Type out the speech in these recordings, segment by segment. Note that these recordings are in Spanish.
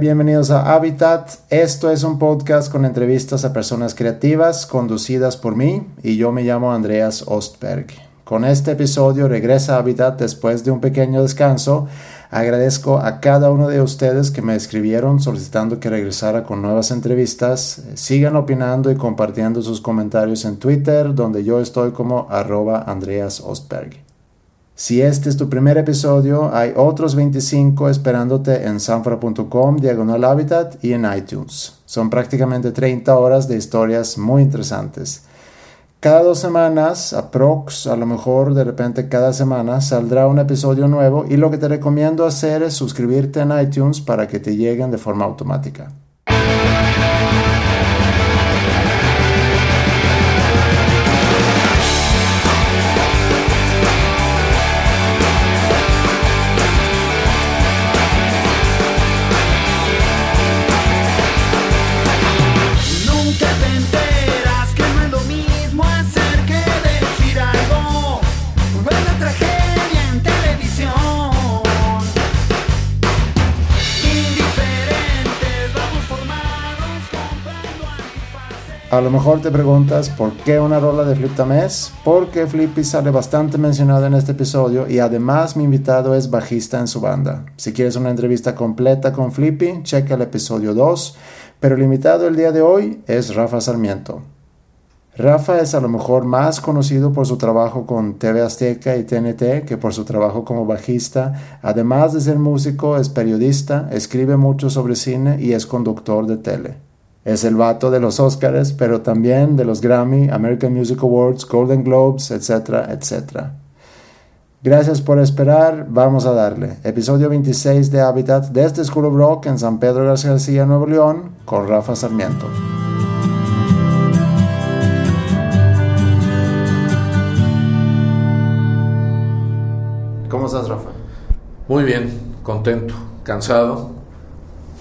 Bienvenidos a Habitat. Esto es un podcast con entrevistas a personas creativas conducidas por mí y yo me llamo Andreas Ostberg. Con este episodio regresa a Habitat después de un pequeño descanso. Agradezco a cada uno de ustedes que me escribieron solicitando que regresara con nuevas entrevistas. Sigan opinando y compartiendo sus comentarios en Twitter, donde yo estoy como arroba Andreas Ostberg. Si este es tu primer episodio, hay otros 25 esperándote en sanfra.com, diagonal habitat y en iTunes. Son prácticamente 30 horas de historias muy interesantes. Cada dos semanas, aprox, a lo mejor de repente cada semana, saldrá un episodio nuevo y lo que te recomiendo hacer es suscribirte en iTunes para que te lleguen de forma automática. A lo mejor te preguntas por qué una rola de Flip Tamés, porque Flippy sale bastante mencionado en este episodio y además mi invitado es bajista en su banda. Si quieres una entrevista completa con Flippy, checa el episodio 2, pero el invitado el día de hoy es Rafa Sarmiento. Rafa es a lo mejor más conocido por su trabajo con TV Azteca y TNT que por su trabajo como bajista. Además de ser músico, es periodista, escribe mucho sobre cine y es conductor de tele. Es el vato de los Oscars, pero también de los Grammy, American Music Awards, Golden Globes, etcétera, etcétera. Gracias por esperar, vamos a darle. Episodio 26 de Habitat desde School of Rock en San Pedro García, Nuevo León, con Rafa Sarmiento. ¿Cómo estás, Rafa? Muy bien, contento, cansado,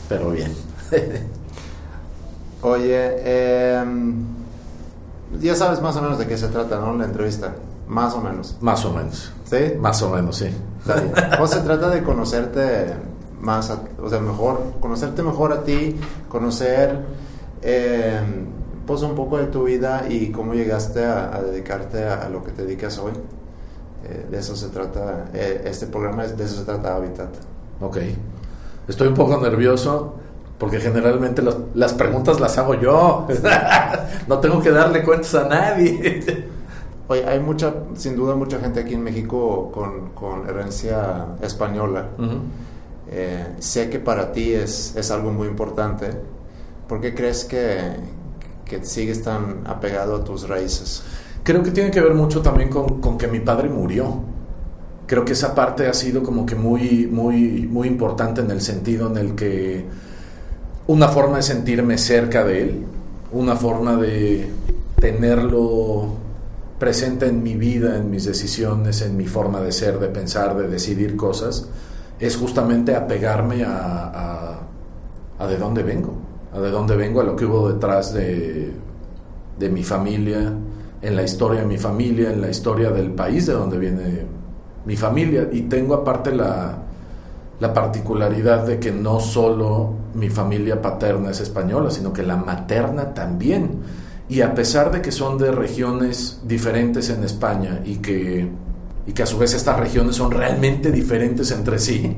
pero bien. Oye, em, ya sabes más o menos de qué se trata, ¿no? La entrevista. Más o menos. Más o menos. ¿Sí? Más o menos, sí. O se trata de conocerte más, o sea, mejor, conocerte mejor a ti, conocer em, pues un poco de tu vida y cómo llegaste a, dedicarte a, lo que te dedicas hoy. Eh, de eso se trata, eh, este programa, de eso se trata Habitat. Ok. Estoy un poco nervioso porque generalmente las preguntas las hago yo. no tengo que darle cuentas a nadie. Oye, hay mucha, sin duda, mucha gente aquí en México con, con herencia española. Eh, sé que para ti es, es, algo muy importante. ¿Por qué crees que, que, sigues tan apegado a tus raíces? Creo que tiene que ver mucho también con, con, que mi padre murió. Creo que esa parte ha sido como que muy, muy, muy importante en el sentido en el que una forma de sentirme cerca de él, una forma de tenerlo presente en mi vida, en mis decisiones, en mi forma de ser, de pensar, de decidir cosas, es justamente apegarme a, a, de dónde vengo, a de dónde vengo, a lo que hubo detrás de, de mi familia, en la historia de mi familia, en la historia del país de donde viene mi familia. Y tengo aparte la, la particularidad de que no solo mi familia paterna es española, sino que la materna también. Y a pesar de que son de regiones diferentes en España y que, y que a su vez estas regiones son realmente diferentes entre sí,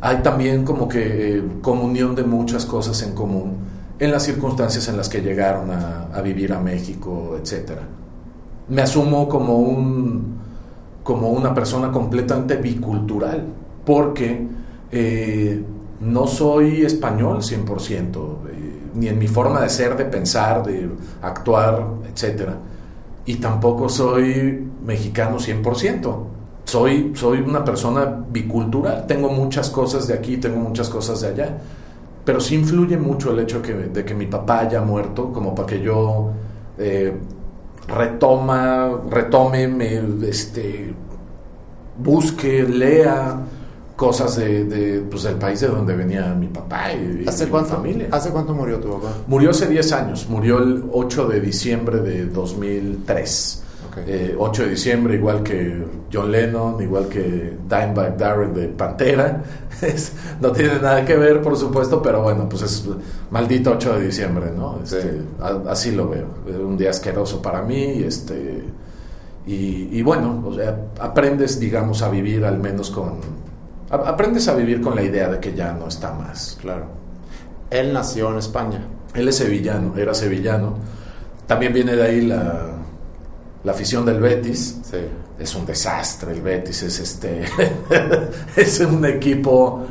hay también como que eh, comunión de muchas cosas en común en las circunstancias en las que llegaron a, a vivir a México, etc. Me asumo como, un, como una persona completamente bicultural, porque eh, no soy español 100%, eh, ni en mi forma de ser, de pensar, de actuar, etc. Y tampoco soy mexicano 100%. Soy, soy una persona bicultural. Tengo muchas cosas de aquí, tengo muchas cosas de allá. Pero sí influye mucho el hecho de que mi papá haya muerto, como para que yo eh, retoma, retome, me, este, busque, lea cosas de, pues, del país de donde venía mi papá y, ¿Hace mi familia. ¿Hace cuánto murió tu papá? Murió hace 10 años, murió el 8 de diciembre de 2003. Eh, 8 de diciembre, igual que John Lennon, igual que Dimebag Darrell de Pantera. no tiene nada que ver, por supuesto, pero bueno, pues es maldito 8 de diciembre, ¿no? Este, así lo veo. Es un día asqueroso para mí. Este, y, y bueno, o sea, aprendes, digamos, a vivir al menos con... Aprendes a vivir con la idea de que ya no está más. Claro. Él nació en España. Él es sevillano, era sevillano. También viene de ahí la, la afición del Betis. Sí. Es un desastre el Betis, es este es un equipo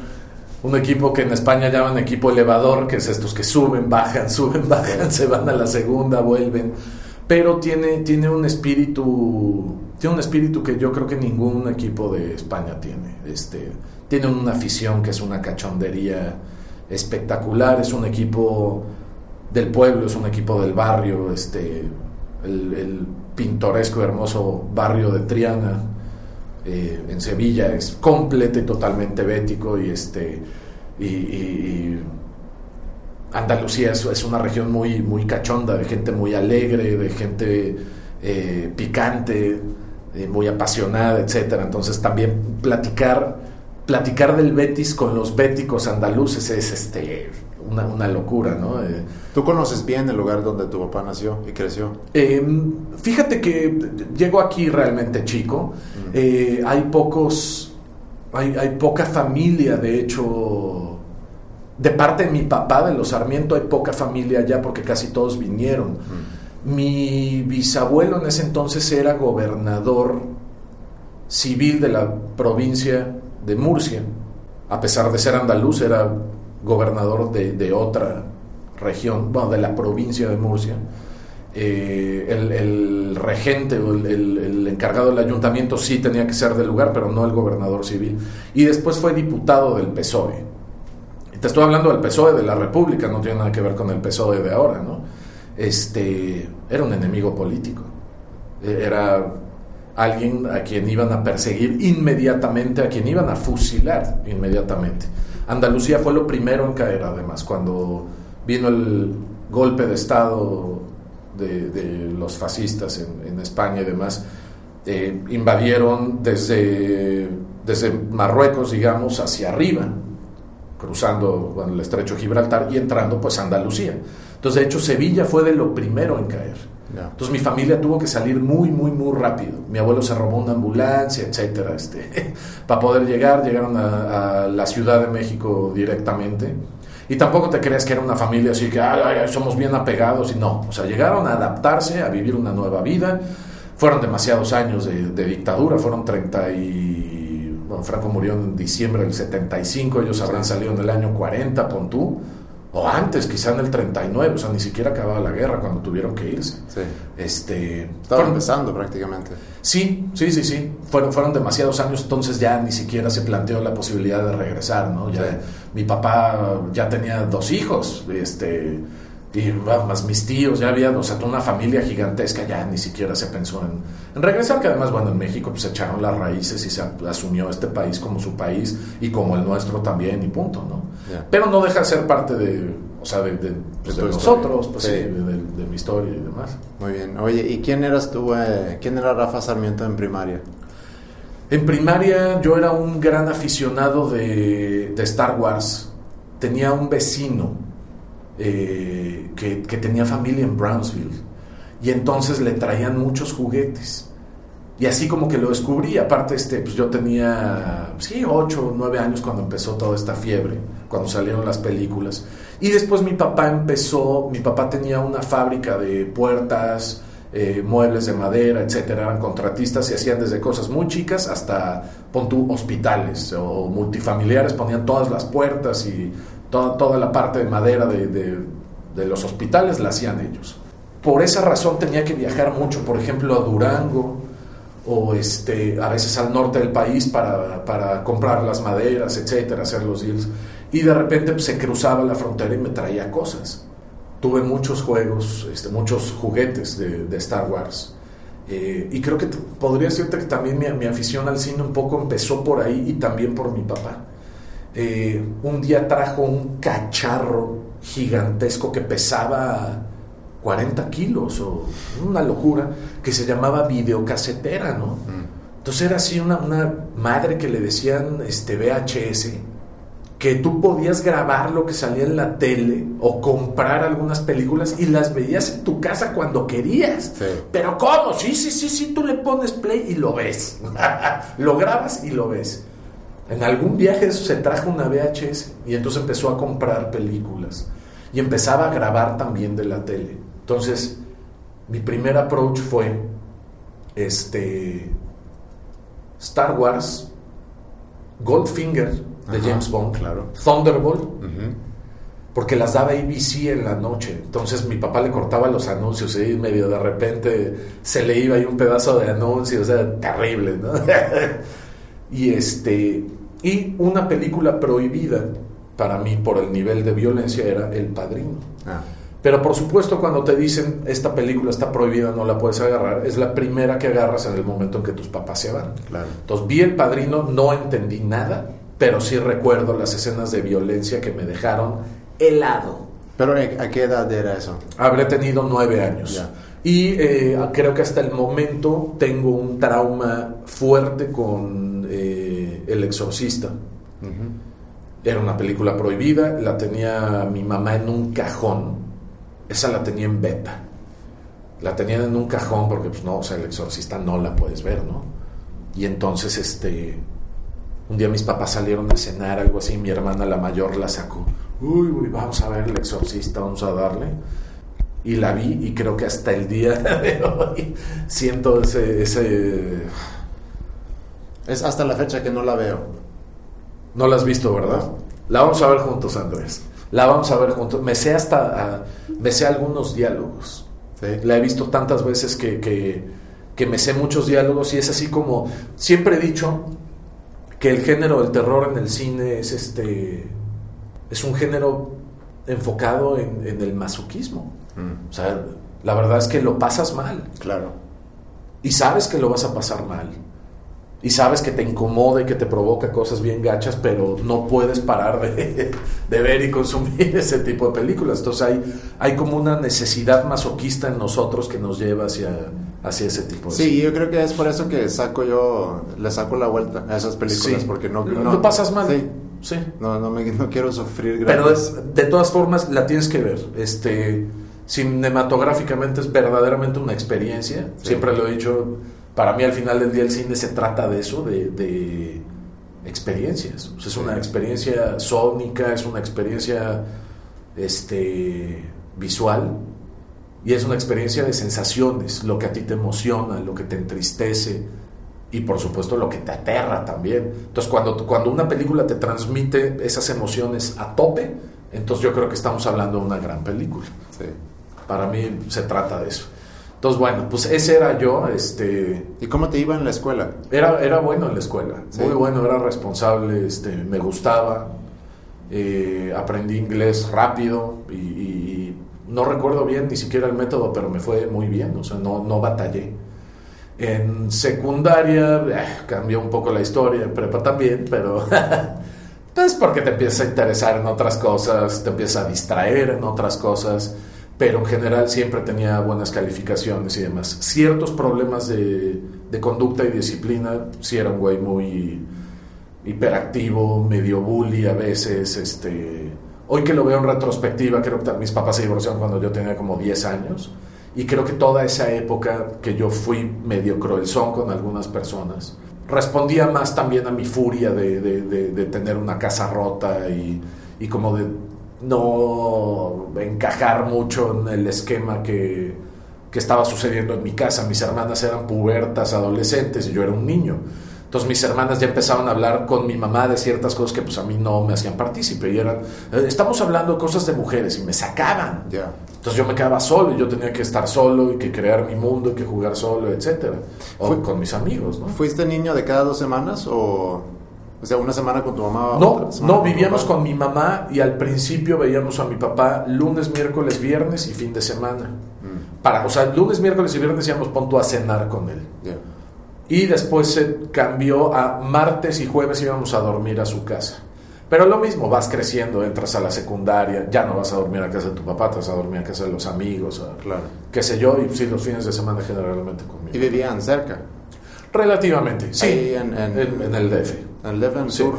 un equipo que en España llaman equipo elevador, que es estos que suben, bajan, suben, bajan, se van a la segunda, vuelven. Pero tiene, tiene un espíritu, tiene un espíritu que yo creo que ningún equipo de España tiene. Este, tiene una afición que es una cachondería espectacular, es un equipo del pueblo, es un equipo del barrio, este, el, pintoresco, hermoso barrio de Triana, eh, en Sevilla, es completo y totalmente bético y este y, Andalucía es, una región muy, muy cachonda, de gente muy alegre, de gente eh, picante, eh, muy apasionada, etcétera. Entonces también platicar, platicar del Betis con los béticos andaluces es este una, locura, ¿no? Eh, ¿Tú conoces bien el lugar donde tu papá nació y creció? Em, fíjate que llego aquí realmente chico. Eh, hay pocos, hay, hay, poca familia, de hecho, de parte de mi papá, de los Sarmiento, hay poca familia allá porque casi todos vinieron. Mi bisabuelo en ese entonces era gobernador civil de la provincia de Murcia. A pesar de ser andaluz, era gobernador de, otra región, bueno, de la provincia de Murcia. Eh, el, regente o el, encargado del ayuntamiento sí tenía que ser del lugar, pero no el gobernador civil. Y después fue diputado del PSOE. Te estoy hablando del PSOE de la República, no tiene nada que ver con el PSOE de ahora, ¿no? Este, era un enemigo político. Era alguien a quien iban a perseguir inmediatamente, a quien iban a fusilar inmediatamente. Andalucía fue lo primero en caer, además, cuando vino el golpe de Estado de, los fascistas en, España y demás. Eh, invadieron desde, desde Marruecos, digamos, hacia arriba, cruzando el estrecho de Gibraltar y entrando pues a Andalucía. Entonces, de hecho, Sevilla fue de lo primero en caer. Entonces mi familia tuvo que salir muy, muy, muy rápido. Mi abuelo se robó una ambulancia, etcétera, este, para poder llegar. Llegaron a, la Ciudad de México directamente. Y tampoco te creas que era una familia así que somos bien apegados y no. O sea, llegaron a adaptarse, a vivir una nueva vida. Fueron demasiados años de, dictadura, fueron 30 y... Bueno, Franco murió en diciembre del 75, ellos habrán salido en el año 40, pon tú o antes, quizá en el 39, o sea, ni siquiera acababa la guerra cuando tuvieron que irse. Sí. Este, Estaba empezando prácticamente. Sí, sí, sí, sí. Fueron, fueron demasiados años, entonces ya ni siquiera se planteó la posibilidad de regresar, ¿no? Ya, Mi papá ya tenía dos hijos, este, y más mis tíos, ya había, o sea, toda una familia gigantesca, ya ni siquiera se pensó en, regresar, que además, bueno, en México pues echaron las raíces y se asumió este país como su país y como el nuestro también y punto, ¿no? Pero no deja de ser parte de, o sea, de, pues, nosotros, pues sí, de, mi historia y demás. Muy bien. Oye, ¿y quién eras tú? Eh, ¿Quién era Rafa Sarmiento en primaria? En primaria yo era un gran aficionado de, Star Wars. Tenía un vecino eh, que, tenía familia en Brownsville y entonces le traían muchos juguetes. Y así como que lo descubrí, aparte este, pues yo tenía, sí, 8 o 9 años cuando empezó toda esta fiebre, cuando salieron las películas. Y después mi papá empezó, mi papá tenía una fábrica de puertas, eh, muebles de madera, etcétera, eran contratistas y hacían desde cosas muy chicas hasta, pon hospitales o multifamiliares, ponían todas las puertas y toda, toda la parte de madera de, de los hospitales la hacían ellos. Por esa razón tenía que viajar mucho, por ejemplo, a Durango, o este, a veces al norte del país para, para comprar las maderas, etcétera, hacer los deals. Y de repente pues, se cruzaba la frontera y me traía cosas. Tuve muchos juegos, este, muchos juguetes de, Star Wars. Eh, y creo que podría decirte que también mi, mi, afición al cine un poco empezó por ahí y también por mi papá. Eh, un día trajo un cacharro gigantesco que pesaba 40 kilos o una locura que se llamaba videocasetera, ¿no? Entonces era así una, una, madre que le decían este VHS, que tú podías grabar lo que salía en la tele o comprar algunas películas y las veías en tu casa cuando querías. Pero ¿cómo? Sí, sí, sí, sí, tú le pones play y lo ves. lo grabas y lo ves. En algún viaje se trajo una VHS y entonces empezó a comprar películas y empezaba a grabar también de la tele. Entonces, mi primer approach fue este Star Wars, Goldfinger de James Bond, claro. Thunderbolt, porque las daba ABC en la noche. Entonces mi papá le cortaba los anuncios y medio de repente se le iba ahí un pedazo de anuncio, o sea, terrible, ¿no? y este y una película prohibida para mí por el nivel de violencia era El Padrino. Ah. Pero por supuesto cuando te dicen esta película está prohibida, no la puedes agarrar, es la primera que agarras en el momento en que tus papás se van. Claro. Entonces vi El Padrino, no entendí nada, pero sí recuerdo las escenas de violencia que me dejaron helado. ¿Pero a qué edad era eso? Habré tenido nueve años. Ya. Y eh, creo que hasta el momento tengo un trauma fuerte con eh, El Exorcista. Era una película prohibida, la tenía mi mamá en un cajón. Esa la tenía en beta. La tenían en un cajón porque, pues no, o sea, El Exorcista no la puedes ver, ¿no? Y entonces, este. Un día mis papás salieron a cenar, algo así, mi hermana la mayor la sacó. Uy, uy, vamos a ver El Exorcista, vamos a darle y la vi y creo que hasta el día de hoy siento ese, ese... Es hasta la fecha que no la veo. No la has visto, ¿verdad? La vamos a ver juntos, Andrés. La vamos a ver juntos. Me sé hasta... ah, me sé algunos diálogos. Sí. La he visto tantas veces que, que, que me sé muchos diálogos y es así como... Siempre he dicho que el género del terror en el cine es este... Es un género enfocado en, en el masoquismo. Mm, O sea, la verdad es que lo pasas mal. claro. Y sabes que lo vas a pasar mal. Y sabes que te incomoda y que te provoca cosas bien gachas, pero no puedes parar de, de ver y consumir ese tipo de películas. Entonces hay, hay como una necesidad masoquista en nosotros que nos lleva hacia, hacia ese tipo de Sí, yo creo que es por eso que saco yo, le saco la vuelta a esas películas, Sí. porque no... No lo pasas mal. Sí, Sí. no, no, me, no quiero sufrir Pero gratis. es- de todas formas la tienes que ver. Este, cinematográficamente es verdaderamente una experiencia. Sí. Siempre lo he dicho. Para mí al final del día el cine se trata de eso, de, de experiencias. O sea, es una experiencia sónica, es una experiencia este, visual y es una experiencia de sensaciones, lo que a ti te emociona, lo que te entristece y por supuesto lo que te aterra también. Entonces cuando, cuando una película te transmite esas emociones a tope, entonces yo creo que estamos hablando de una gran película. Sí. Para mí se trata de eso. Entonces bueno, pues ese era yo, este, ¿Y cómo te iba en la escuela? era, era bueno en la escuela, Sí. muy bueno, era responsable, este, me gustaba, eh, aprendí inglés rápido y, y no recuerdo bien ni siquiera el método, pero me fue muy bien, o sea, no, no batallé. En secundaria eh, cambió un poco la historia, en prepa también, pero pues porque te empiezas a interesar en otras cosas, te empiezas a distraer en otras cosas, pero en general siempre tenía buenas calificaciones y demás. Ciertos problemas de, de conducta y disciplina, si era un güey muy hiperactivo, medio bully a veces, este... Hoy que lo veo en retrospectiva, creo que mis papás se divorciaron cuando yo tenía como 10 años y creo que toda esa época que yo fui medio cruelzón con algunas personas, respondía más también a mi furia de, de- de- de tener una casa rota y, y como de no encajar mucho en el esquema que, que estaba sucediendo en mi casa. Mis hermanas eran pubertas, adolescentes y yo era un niño. Entonces mis hermanas ya empezaban a hablar con mi mamá de ciertas cosas que pues a mí no me hacían partícipe y eran, "Eh, estamos hablando de cosas de mujeres y me sacaban. Entonces yo me quedaba solo y yo tenía que estar solo y que crear mi mundo y que jugar solo. O Fue- con mis amigos, ¿no? ¿Fuiste niño de cada dos semanas o, o sea, una semana con tu mamá? No, otra semana no, vivíamos con mi mamá y al principio veíamos a mi papá lunes, miércoles, viernes y fin de semana. Mm, Para, o sea, lunes, miércoles y viernes íbamos punto a cenar con él. Y después se cambió a martes y jueves íbamos a dormir a su casa. Pero lo mismo, vas creciendo, entras a la secundaria, ya no vas a dormir a casa de tu papá, te vas a dormir a casa de los amigos, claro. qué sé yo, y sí, los fines de semana generalmente conmigo. ¿Y vivían cerca? Relativamente, sí. en, en, el DF. ¿En el DF en el sur?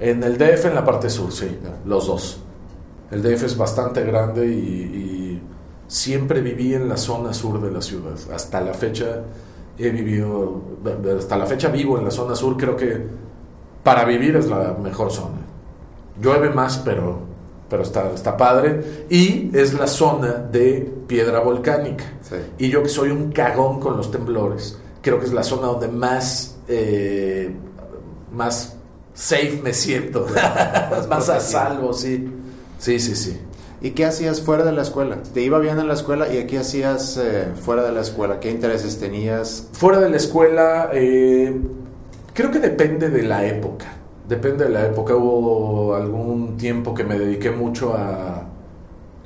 En el DF en la parte sur, sí, los dos. El DF es bastante grande y, y, siempre viví en la zona sur de la ciudad. Hasta la fecha he vivido, hasta la fecha vivo en la zona sur, creo que para vivir es la mejor zona llueve más, pero, pero está, está padre. Y es la zona de piedra volcánica. Y yo que soy un cagón con los temblores, creo que es la zona donde más, eh, más safe me siento. más a salvo, sí. Sí, sí, sí. ¿Y qué hacías fuera de la escuela? ¿Te iba bien en la escuela y qué hacías eh, fuera de la escuela? ¿Qué intereses tenías? Fuera de la escuela, eh, creo que depende de la época. Depende de la época. Hubo algún tiempo que me dediqué mucho a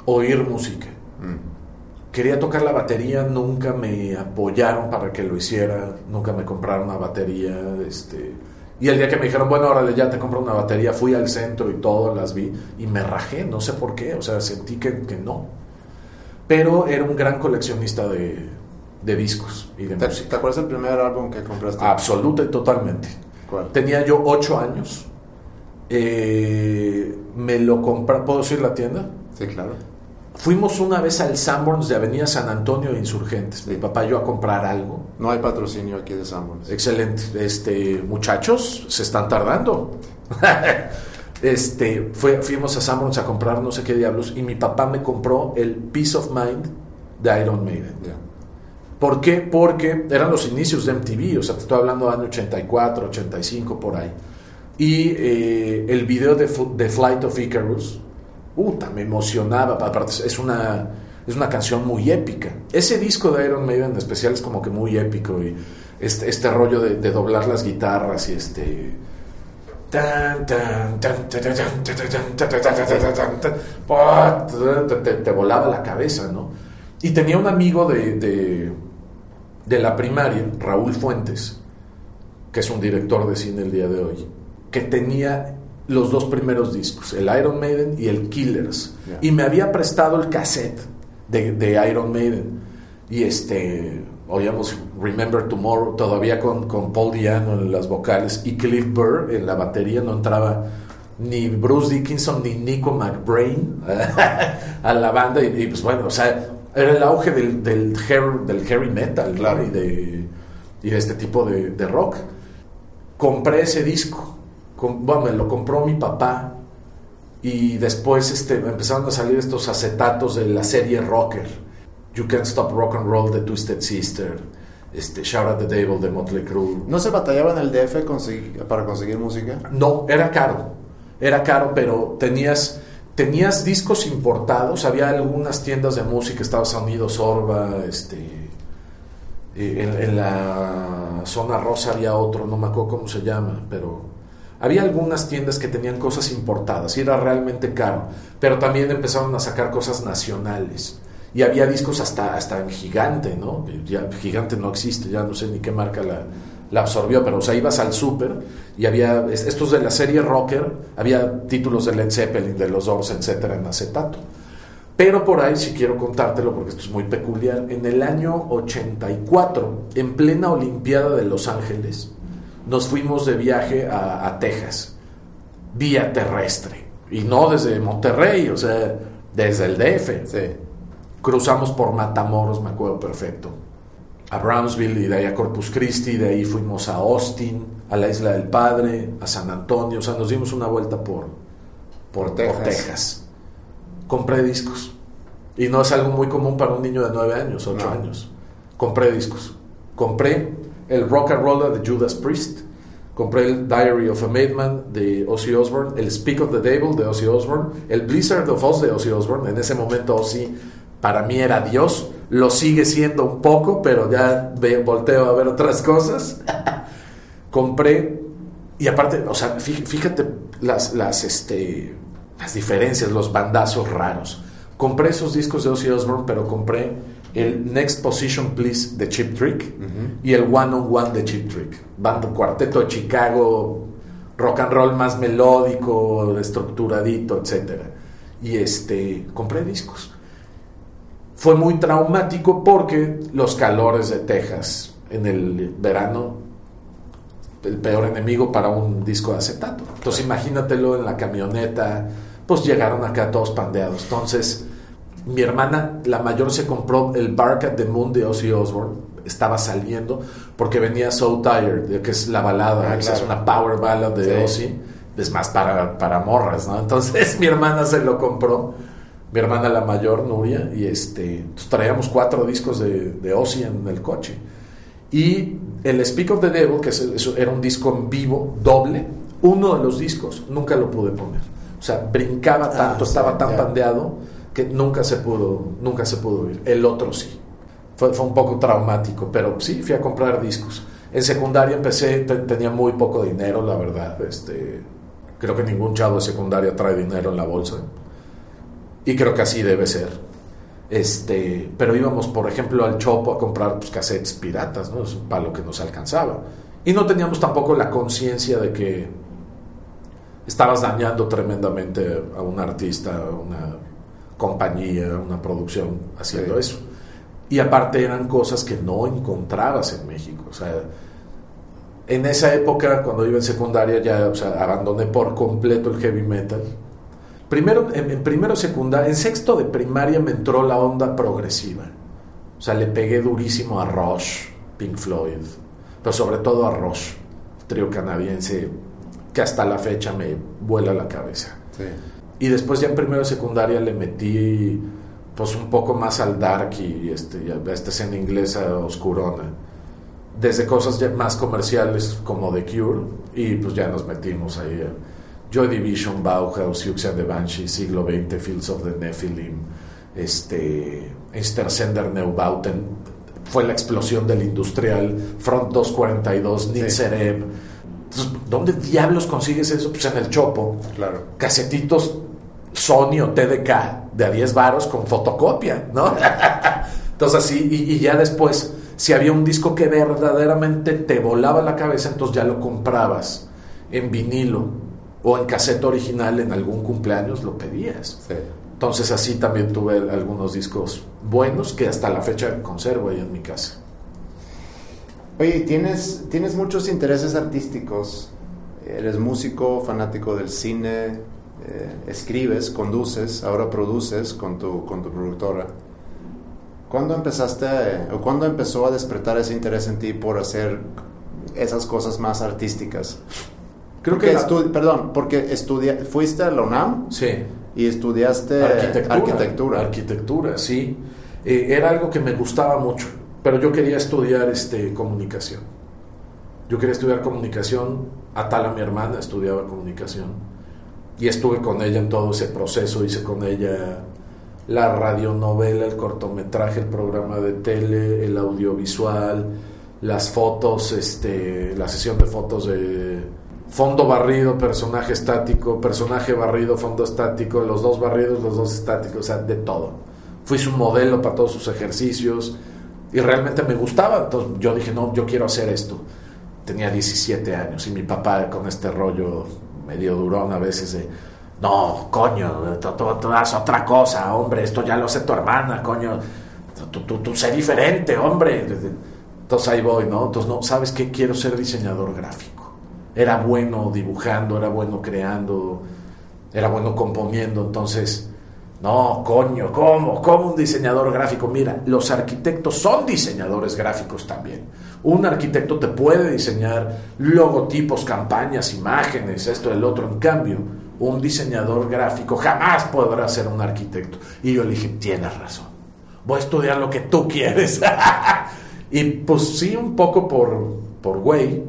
oír música. Mm. Quería tocar la batería, nunca me apoyaron para que lo hiciera, nunca me compraron una batería. Este, y el día que me dijeron, bueno, órale, ya te compro una batería, fui al centro y todo, las vi y me rajé, no sé por qué, o sea, sentí que, que no. Pero era un gran coleccionista de, de discos y de ¿Te, música. ¿Te acuerdas del primer álbum que compraste? Absoluta y totalmente. Tenía yo ocho años. Eh, me lo compré. ¿Puedo decir la tienda? Sí, claro. Fuimos una vez al Sanborns de Avenida San Antonio de Insurgentes. Mi papá y yo a comprar algo. No hay patrocinio aquí de Sanborns. Excelente. Este, muchachos, se están tardando. este, fuimos a Sanborns a comprar no sé qué diablos y mi papá me compró el Peace of Mind de Iron Maiden. ¿Por qué? Porque eran los inicios de MTV, o sea, te estoy hablando de año 84, 85, por ahí. Y eh, el video de, de, Flight of Icarus, puta, me emocionaba, aparte es una, es una canción muy épica. Ese disco de Iron Maiden en especial es como que muy épico y este, este rollo de, doblar las guitarras y este... Te, volaba la cabeza, ¿no? Y tenía un amigo de de la primaria, Raúl Fuentes, que es un director de cine el día de hoy, que tenía los dos primeros discos, el Iron Maiden y el Killers, y me había prestado el cassette de, Iron Maiden. Y este, oíamos Remember Tomorrow todavía con, con Paul Diano en las vocales y Cliff Burr en la batería, no entraba ni Bruce Dickinson ni Nico McBrain a la banda. Y, y, pues bueno, o sea, era el auge del, del, del heavy metal y, de, y de este tipo de, rock. Compré ese disco, bueno, me lo compró mi papá y después este, empezaron a salir estos acetatos de la serie Rocker. You Can't Stop Rock and Roll de Twisted Sister, este, Shout at the Devil de Motley Crue. ¿No se batallaba en el DF para conseguir música? No, era caro. Era caro, pero tenías tenías discos importados, había algunas tiendas de música, Estados Unidos, Orba, este, eh, en, la zona rosa había otro, no me acuerdo cómo se llama, pero había algunas tiendas que tenían cosas importadas y era realmente caro, pero también empezaron a sacar cosas nacionales. Y había discos hasta, hasta en gigante, ¿no? Ya, gigante no existe, ya no sé ni qué marca la, absorbió, pero o sea, ibas al súper y había, estos de la serie Rocker, había títulos de Led Zeppelin, de los Doors, etcétera, en acetato. Pero por ahí si quiero contártelo porque esto es muy peculiar. En el año 84, en plena Olimpiada de Los Ángeles, nos fuimos de viaje a, Texas, vía terrestre. Y no desde Monterrey, o sea, desde el DF. Cruzamos por Matamoros, me acuerdo perfecto a Brownsville y de ahí a Corpus Christi, de ahí fuimos a Austin, a la Isla del Padre, a San Antonio, o sea, nos dimos una vuelta por, por, Texas. Compré discos. Y no es algo muy común para un niño de 9 años, 8 años. Compré discos. Compré el Rock and Roll de Judas Priest. Compré el Diary of a Madman de Ozzy Osbourne, el Speak of the Devil de Ozzy Osbourne, el Blizzard of Oz de Ozzy Osbourne. En ese momento Ozzy para mí era Dios lo sigue siendo un poco, pero ya volteo a ver otras cosas. Compré, y aparte, o sea, fíjate las, las, este, las diferencias, los bandazos raros. Compré esos discos de Ozzy Osbourne, pero compré el Next Position Please de Chip Trick y el One on One de Chip Trick. Banda Cuarteto de Chicago, rock and roll más melódico, estructuradito, etc. Y este, compré discos. Fue muy traumático porque los calores de Texas en el verano, el peor enemigo para un disco de acetato. Entonces imagínatelo en la camioneta, pues llegaron acá todos pandeados. Entonces mi hermana, la mayor, se compró el Bark at the Moon de Ozzy Osbourne. Estaba saliendo porque venía So Tired, que es la balada, Ah, claro. es una power ballad de Sí. Ozzy. Es más para, para morras, ¿no? Entonces mi hermana se lo compró. Mi hermana la mayor, Nuria, y este, traíamos cuatro discos de, de Ozzy en el coche. Y el Speak of the Devil, que es- era un disco en vivo, doble, uno de los discos, nunca lo pude poner. O sea, brincaba tanto, sí, estaba tan pandeado que nunca se pudo, nunca se pudo oír. El otro sí. Fue, fue un poco traumático, pero sí, fui a comprar discos. En secundaria empecé, te- tenía muy poco dinero, la verdad. Este, creo que ningún chavo de secundaria trae dinero en la bolsa. Y creo que así debe ser. Este, pero íbamos, por ejemplo, al Chopo a comprar pues, cassettes piratas, ¿no? Es un que nos alcanzaba. Y no teníamos tampoco la conciencia de que estabas dañando tremendamente a un artista, a una compañía, una producción haciendo Sí. eso. Y aparte eran cosas que no encontrabas en México. O sea, en esa época, cuando iba en secundaria, ya o sea, abandoné por completo el heavy metal. Primero, en, en primero secundaria, en sexto de primaria me entró la onda progresiva. O sea, le pegué durísimo a Rush, Pink Floyd, pero sobre todo a Rush, trío canadiense, que hasta la fecha me vuela la cabeza. Sí. Y después ya en primero de secundaria le metí pues un poco más al dark y este, a esta escena inglesa oscurona. Desde cosas ya más comerciales como The Cure y pues ya nos metimos ahí Joy Division, Bauhaus, and the Banshee, siglo XX, Fields of the Nephilim, este, Intersender Neubauten, fue la explosión del industrial, Front 242, Nitzerev. Entonces, ¿Dónde diablos consigues eso? Pues en el Chopo Claro. casetitos Sony o TDK de a 10 varos con fotocopia, ¿no? Entonces así, y, y ya después, si había un disco que verdaderamente te volaba la cabeza, entonces ya lo comprabas en vinilo o en cassette original en algún cumpleaños, lo pedías. Sí. Entonces así también tuve algunos discos buenos que hasta la fecha conservo ahí en mi casa. Oye, tienes, tienes muchos intereses artísticos. Eres músico, fanático del cine, eh, escribes, conduces, ahora produces con tu, con tu productora. ¿Cuándo empezaste eh, o cuándo empezó a despertar ese interés en ti por hacer esas cosas más artísticas? Creo Porque que la- perdón, porque estudia, fuiste a la UNAM sí. y estudiaste arquitectura. arquitectura. Arquitectura, sí. Eh, era algo que me gustaba mucho, pero yo quería estudiar este, comunicación. Yo quería estudiar comunicación, Atala, mi hermana, estudiaba comunicación. Y estuve con ella en todo ese proceso, hice con ella la radionovela, el cortometraje, el programa de tele, el audiovisual, las fotos, este, la sesión de fotos de fondo barrido, personaje estático, personaje barrido, fondo estático, los dos barridos, los dos estáticos, o sea, de todo. Fui su modelo para todos sus ejercicios y realmente me gustaba, entonces yo dije, no, yo quiero hacer esto. Tenía 17 años y mi papá con este rollo medio durón a veces de, no, coño, tú, tú- tú haz otra cosa, hombre, esto ya lo hace tu hermana, coño, tú, tú, sé diferente, hombre. Entonces ahí voy, ¿no? Entonces, no, ¿sabes qué? Quiero ser diseñador gráfico. Era bueno dibujando, era bueno creando, era bueno componiendo, entonces, no, coño, ¿cómo? ¿Cómo un diseñador gráfico? Mira, los arquitectos son diseñadores gráficos también. Un arquitecto te puede diseñar logotipos, campañas, imágenes, esto, el otro. En cambio, un diseñador gráfico jamás podrá ser un arquitecto. Y yo le dije, tienes razón. Voy a estudiar lo que tú quieres. y pues sí, un poco por, por güey.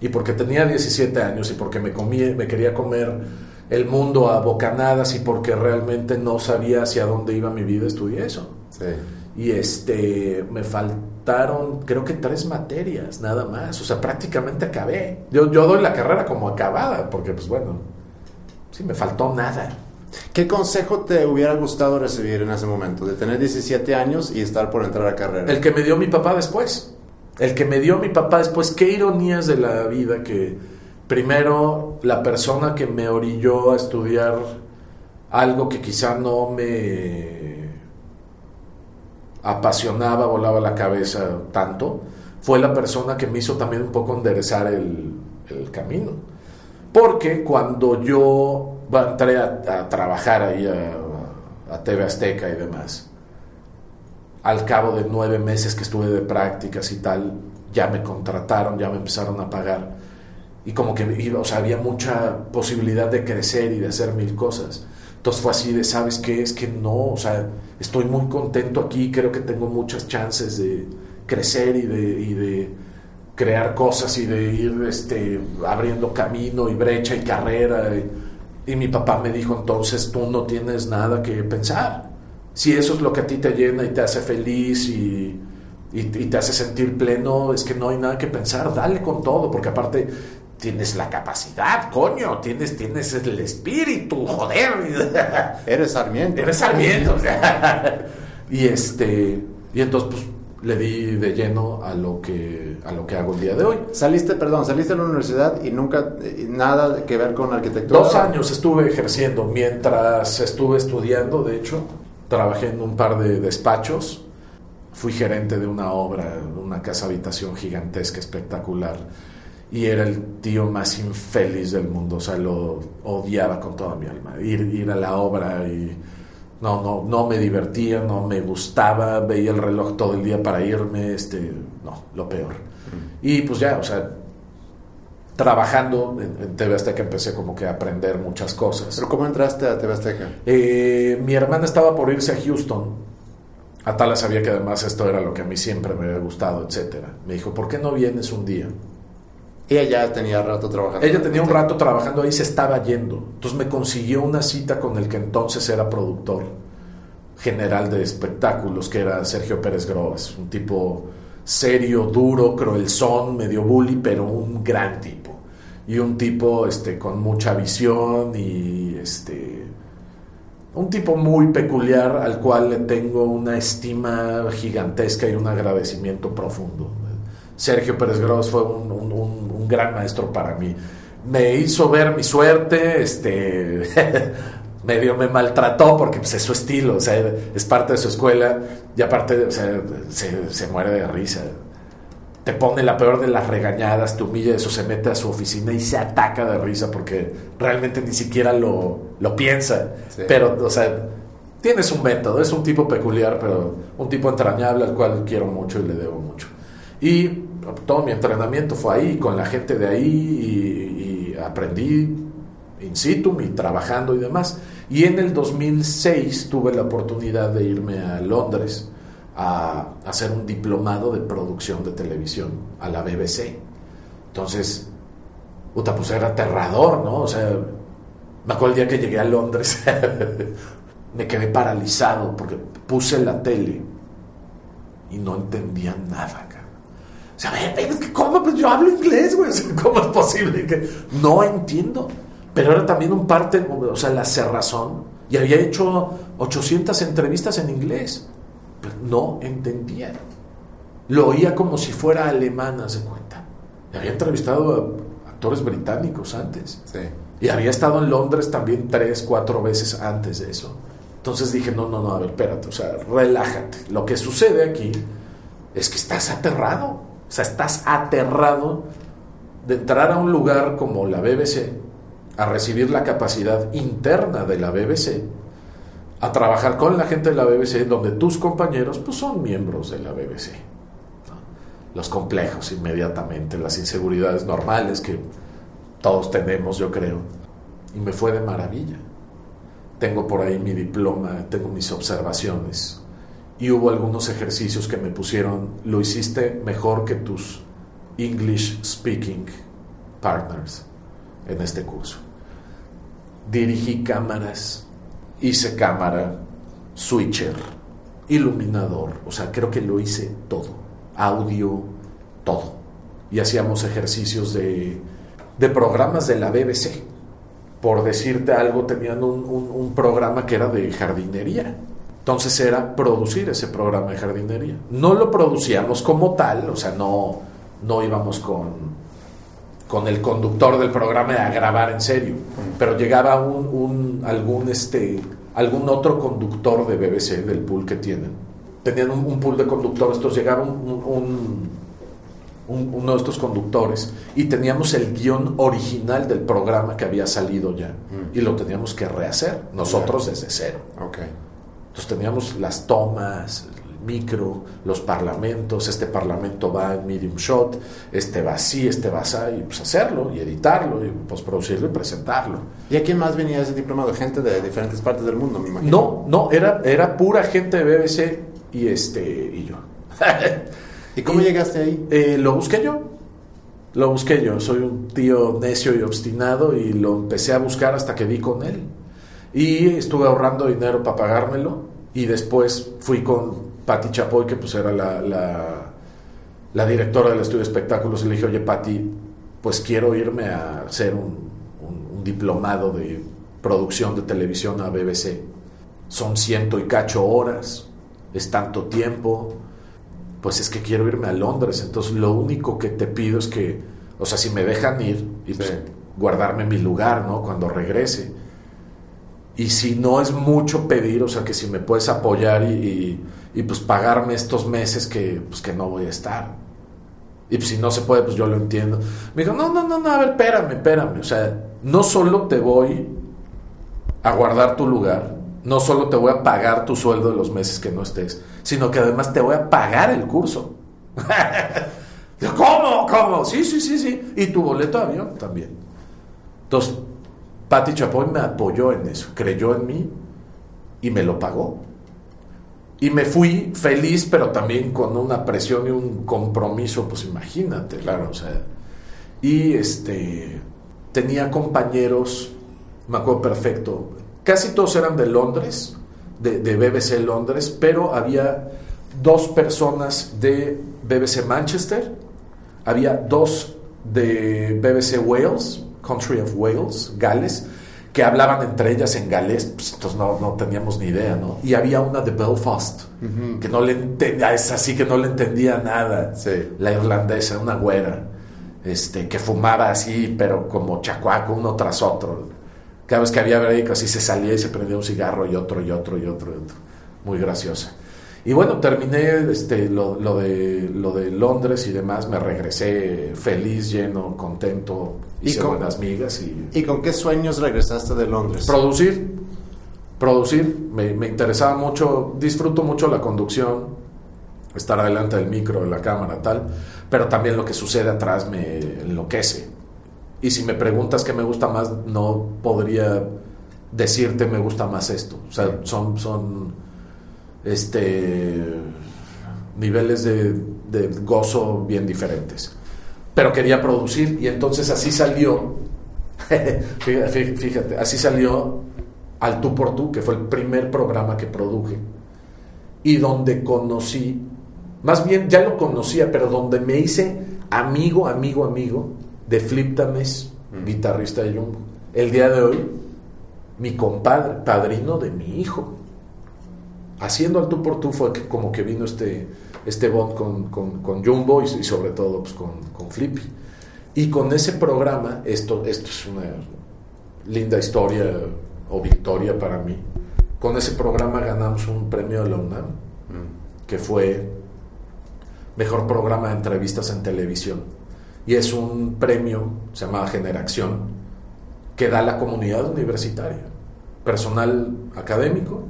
Y porque tenía 17 años y porque me, comí, me quería comer el mundo a bocanadas y porque realmente no sabía hacia dónde iba mi vida, estudié eso. Sí. Y este, me faltaron, creo que tres materias, nada más. O sea, prácticamente acabé. Yo, yo doy la carrera como acabada, porque pues bueno, sí, me faltó nada. ¿Qué consejo te hubiera gustado recibir en ese momento? De tener 17 años y estar por entrar a carrera. El que me dio mi papá después. El que me dio mi papá después. Qué ironías de la vida que Primero, la persona que me orilló a estudiar algo que quizá no me apasionaba, volaba la cabeza tanto, fue la persona que me hizo también un poco enderezar el, camino. Porque cuando yo entré a, trabajar ahí a, a TV Azteca y demás, al cabo de nueve meses que estuve de prácticas y tal, ya me contrataron, ya me empezaron a pagar. Y como que o sea, había mucha posibilidad de crecer y de hacer mil cosas. Entonces fue así de, ¿sabes qué? Es que no, o sea, estoy muy contento aquí, creo que tengo muchas chances de crecer y de, y de crear cosas y de ir este, abriendo camino y brecha y carrera. Y, y mi papá me dijo, entonces tú no tienes nada que pensar si eso es lo que a ti te llena y te hace feliz y, te hace sentir pleno, es que no hay nada que pensar, dale con todo, porque aparte tienes la capacidad, coño, tienes, tienes el espíritu, joder. Eres Sarmiento. Eres Sarmiento. y este, y entonces pues le di de lleno a lo que a lo que hago el día de hoy. Saliste, perdón, saliste de la universidad y nunca nada que ver con arquitectura. Dos años estuve ejerciendo mientras estuve estudiando, de hecho, trabajé en un par de despachos, fui gerente de una obra, una casa habitación gigantesca, espectacular, y era el tío más infeliz del mundo, o sea, lo odiaba con toda mi alma, ir, ir a la obra y no, no, no me divertía, no me gustaba, veía el reloj todo el día para irme, este, no, lo peor. Y pues ya, o sea, trabajando en, TV Azteca empecé como que a aprender muchas cosas. ¿Pero cómo entraste a TV Azteca? Eh, mi hermana estaba por irse a Houston. Atala sabía que además esto era lo que a mí siempre me había gustado, etcétera. Me dijo, ¿por qué no vienes un día? Ella ya tenía rato trabajando. Ella tenía un rato trabajando ahí, se estaba yendo. Entonces me consiguió una cita con el que entonces era productor general de espectáculos, que era Sergio Pérez Groves, un tipo serio, duro, cruelzón, medio bully, pero un gran tipo. Y un tipo este, con mucha visión y este, un tipo muy peculiar al cual le tengo una estima gigantesca y un agradecimiento profundo. Sergio Pérez Gross fue un gran maestro para mí. Me hizo ver mi suerte, este, medio me maltrató porque pues, es su estilo, o sea, es parte de su escuela y aparte o sea, se, muere de risa. Te pone la peor de las regañadas, te humilla, eso se mete a su oficina y se ataca de risa porque realmente ni siquiera lo, lo piensa. Pero, o sea, tienes un método, es un tipo peculiar, pero un tipo entrañable al cual quiero mucho y le debo mucho. Y todo mi entrenamiento fue ahí, con la gente de ahí, y aprendí in situ y trabajando y demás. Y en el 2006 tuve la oportunidad de irme a Londres a hacer un diplomado de producción de televisión a la BBC. Entonces, puta, pues era aterrador, ¿no? O sea, me acuerdo el día que llegué a Londres, me quedé paralizado porque puse la tele y no entendía nada, Sea, ¿cómo? Pues yo hablo inglés, güey. ¿Cómo es posible que no entiendo? pero era también un parte, o sea, la cerrazón, y había hecho 800 entrevistas en inglés, pero no entendía. Lo oía como si fuera alemana, se cuenta. Y había entrevistado a actores británicos antes. Sí. Y había estado en Londres también tres, cuatro veces antes de eso. Entonces dije, no, no, no, a ver, espérate, o sea, relájate. Lo que sucede aquí es que estás aterrado. O sea, estás aterrado de entrar a un lugar como la BBC, a recibir la capacidad interna de la BBC, a trabajar con la gente de la BBC, donde tus compañeros pues, son miembros de la BBC. Los complejos inmediatamente, las inseguridades normales que todos tenemos, yo creo. Y me fue de maravilla. Tengo por ahí mi diploma, tengo mis observaciones. Y hubo algunos ejercicios que me pusieron, lo hiciste mejor que tus English speaking partners en este curso. Dirigí cámaras, hice cámara, switcher, iluminador, o sea, creo que lo hice todo, audio, todo. Y hacíamos ejercicios de, de programas de la BBC. Por decirte algo, tenían un, un programa que era de jardinería. Entonces era producir ese programa de jardinería. No lo producíamos como tal, o sea, no, no íbamos con con el conductor del programa a grabar en serio. Pero llegaba un, un, algún, este, algún otro conductor de BBC, del pool que tienen. Tenían un, un pool de conductores, entonces llegaba un, uno de estos conductores y teníamos el guion original del programa que había salido ya y lo teníamos que rehacer nosotros desde cero. Okay. Entonces teníamos las tomas, micro, los parlamentos, este parlamento va en medium shot, este va así, este va así, y pues hacerlo, y editarlo, y postproducirlo y presentarlo. ¿Y a quién más venía ese diplomado? Gente de diferentes partes del mundo, me imagino. No, no, era, era pura gente de BBC y este y yo. ¿Y cómo llegaste ahí? Eh, lo busqué yo. Lo busqué yo. Soy un tío necio y obstinado y lo empecé a buscar hasta que vi con él. Y estuve ahorrando dinero para pagármelo. Y después fui con Patti Chapoy, que pues era la, la, directora del estudio de espectáculos, y le dije, oye Patti, pues quiero irme a hacer un, diplomado de producción de televisión a BBC. Son ciento y cacho horas, es tanto tiempo, pues es que quiero irme a Londres, entonces lo único que te pido es que, o sea, si me dejan ir y pues, guardarme mi lugar, ¿no? Cuando regrese. Y si no es mucho pedir, o sea, que si me puedes apoyar y y pues pagarme estos meses que, pues, que no voy a estar. Y pues si no se puede, pues yo lo entiendo. Me dijo, no, no, no, no, a ver, espérame, espérame. O sea, no solo te voy a guardar tu lugar, no solo te voy a pagar tu sueldo de los meses que no estés, sino que además te voy a pagar el curso. ¿Cómo? ¿Cómo? Sí, sí, sí, sí. Y tu boleto de avión también. Entonces, Patti Chapoy me apoyó en eso, creyó en mí y me lo pagó. Y me fui feliz, pero también con una presión y un compromiso, pues imagínate, claro, o sea. Y este, tenía compañeros, me acuerdo perfecto, casi todos eran de Londres, de, de BBC Londres, pero había dos personas de BBC Manchester, había dos de BBC Wales, Country of Wales, Gales, que hablaban entre ellas en galés, pues entonces no, no, teníamos ni idea, ¿no? Y había una de Belfast, que no le entendía, es así que no le entendía nada, la irlandesa, una güera, este, que fumaba así, pero como chacuaco, uno tras otro. Cada vez que había break, así se salía y se prendía un cigarro y otro y otro y otro y otro. Muy graciosa. Y bueno, terminé este, lo, lo, de, lo de Londres y demás, me regresé feliz, lleno, contento, hice ¿Y con, buenas migas. Y, ¿Y con qué sueños regresaste de Londres? Producir, producir, me, me interesaba mucho, disfruto mucho la conducción, estar adelante del micro, de la cámara, tal, pero también lo que sucede atrás me enloquece. Y si me preguntas qué me gusta más, no podría decirte me gusta más esto. O sea, son... son este, niveles de, gozo bien diferentes. Pero quería producir y entonces así salió, fíjate, así salió al tú por tú, que fue el primer programa que produje y donde conocí, más bien ya lo conocía, pero donde me hice amigo, amigo, amigo de Flip Tames, guitarrista de Jumbo. El día de hoy, mi compadre, padrino de mi hijo haciendo al tú por tú fue como que vino este, este bot con, con, Jumbo y, sobre todo pues, con, con, Flippy. Y con ese programa, esto, esto es una linda historia o victoria para mí, con ese programa ganamos un premio de la UNAM, mm. que fue Mejor Programa de Entrevistas en Televisión. Y es un premio, se llama Generación, que da la comunidad universitaria, personal académico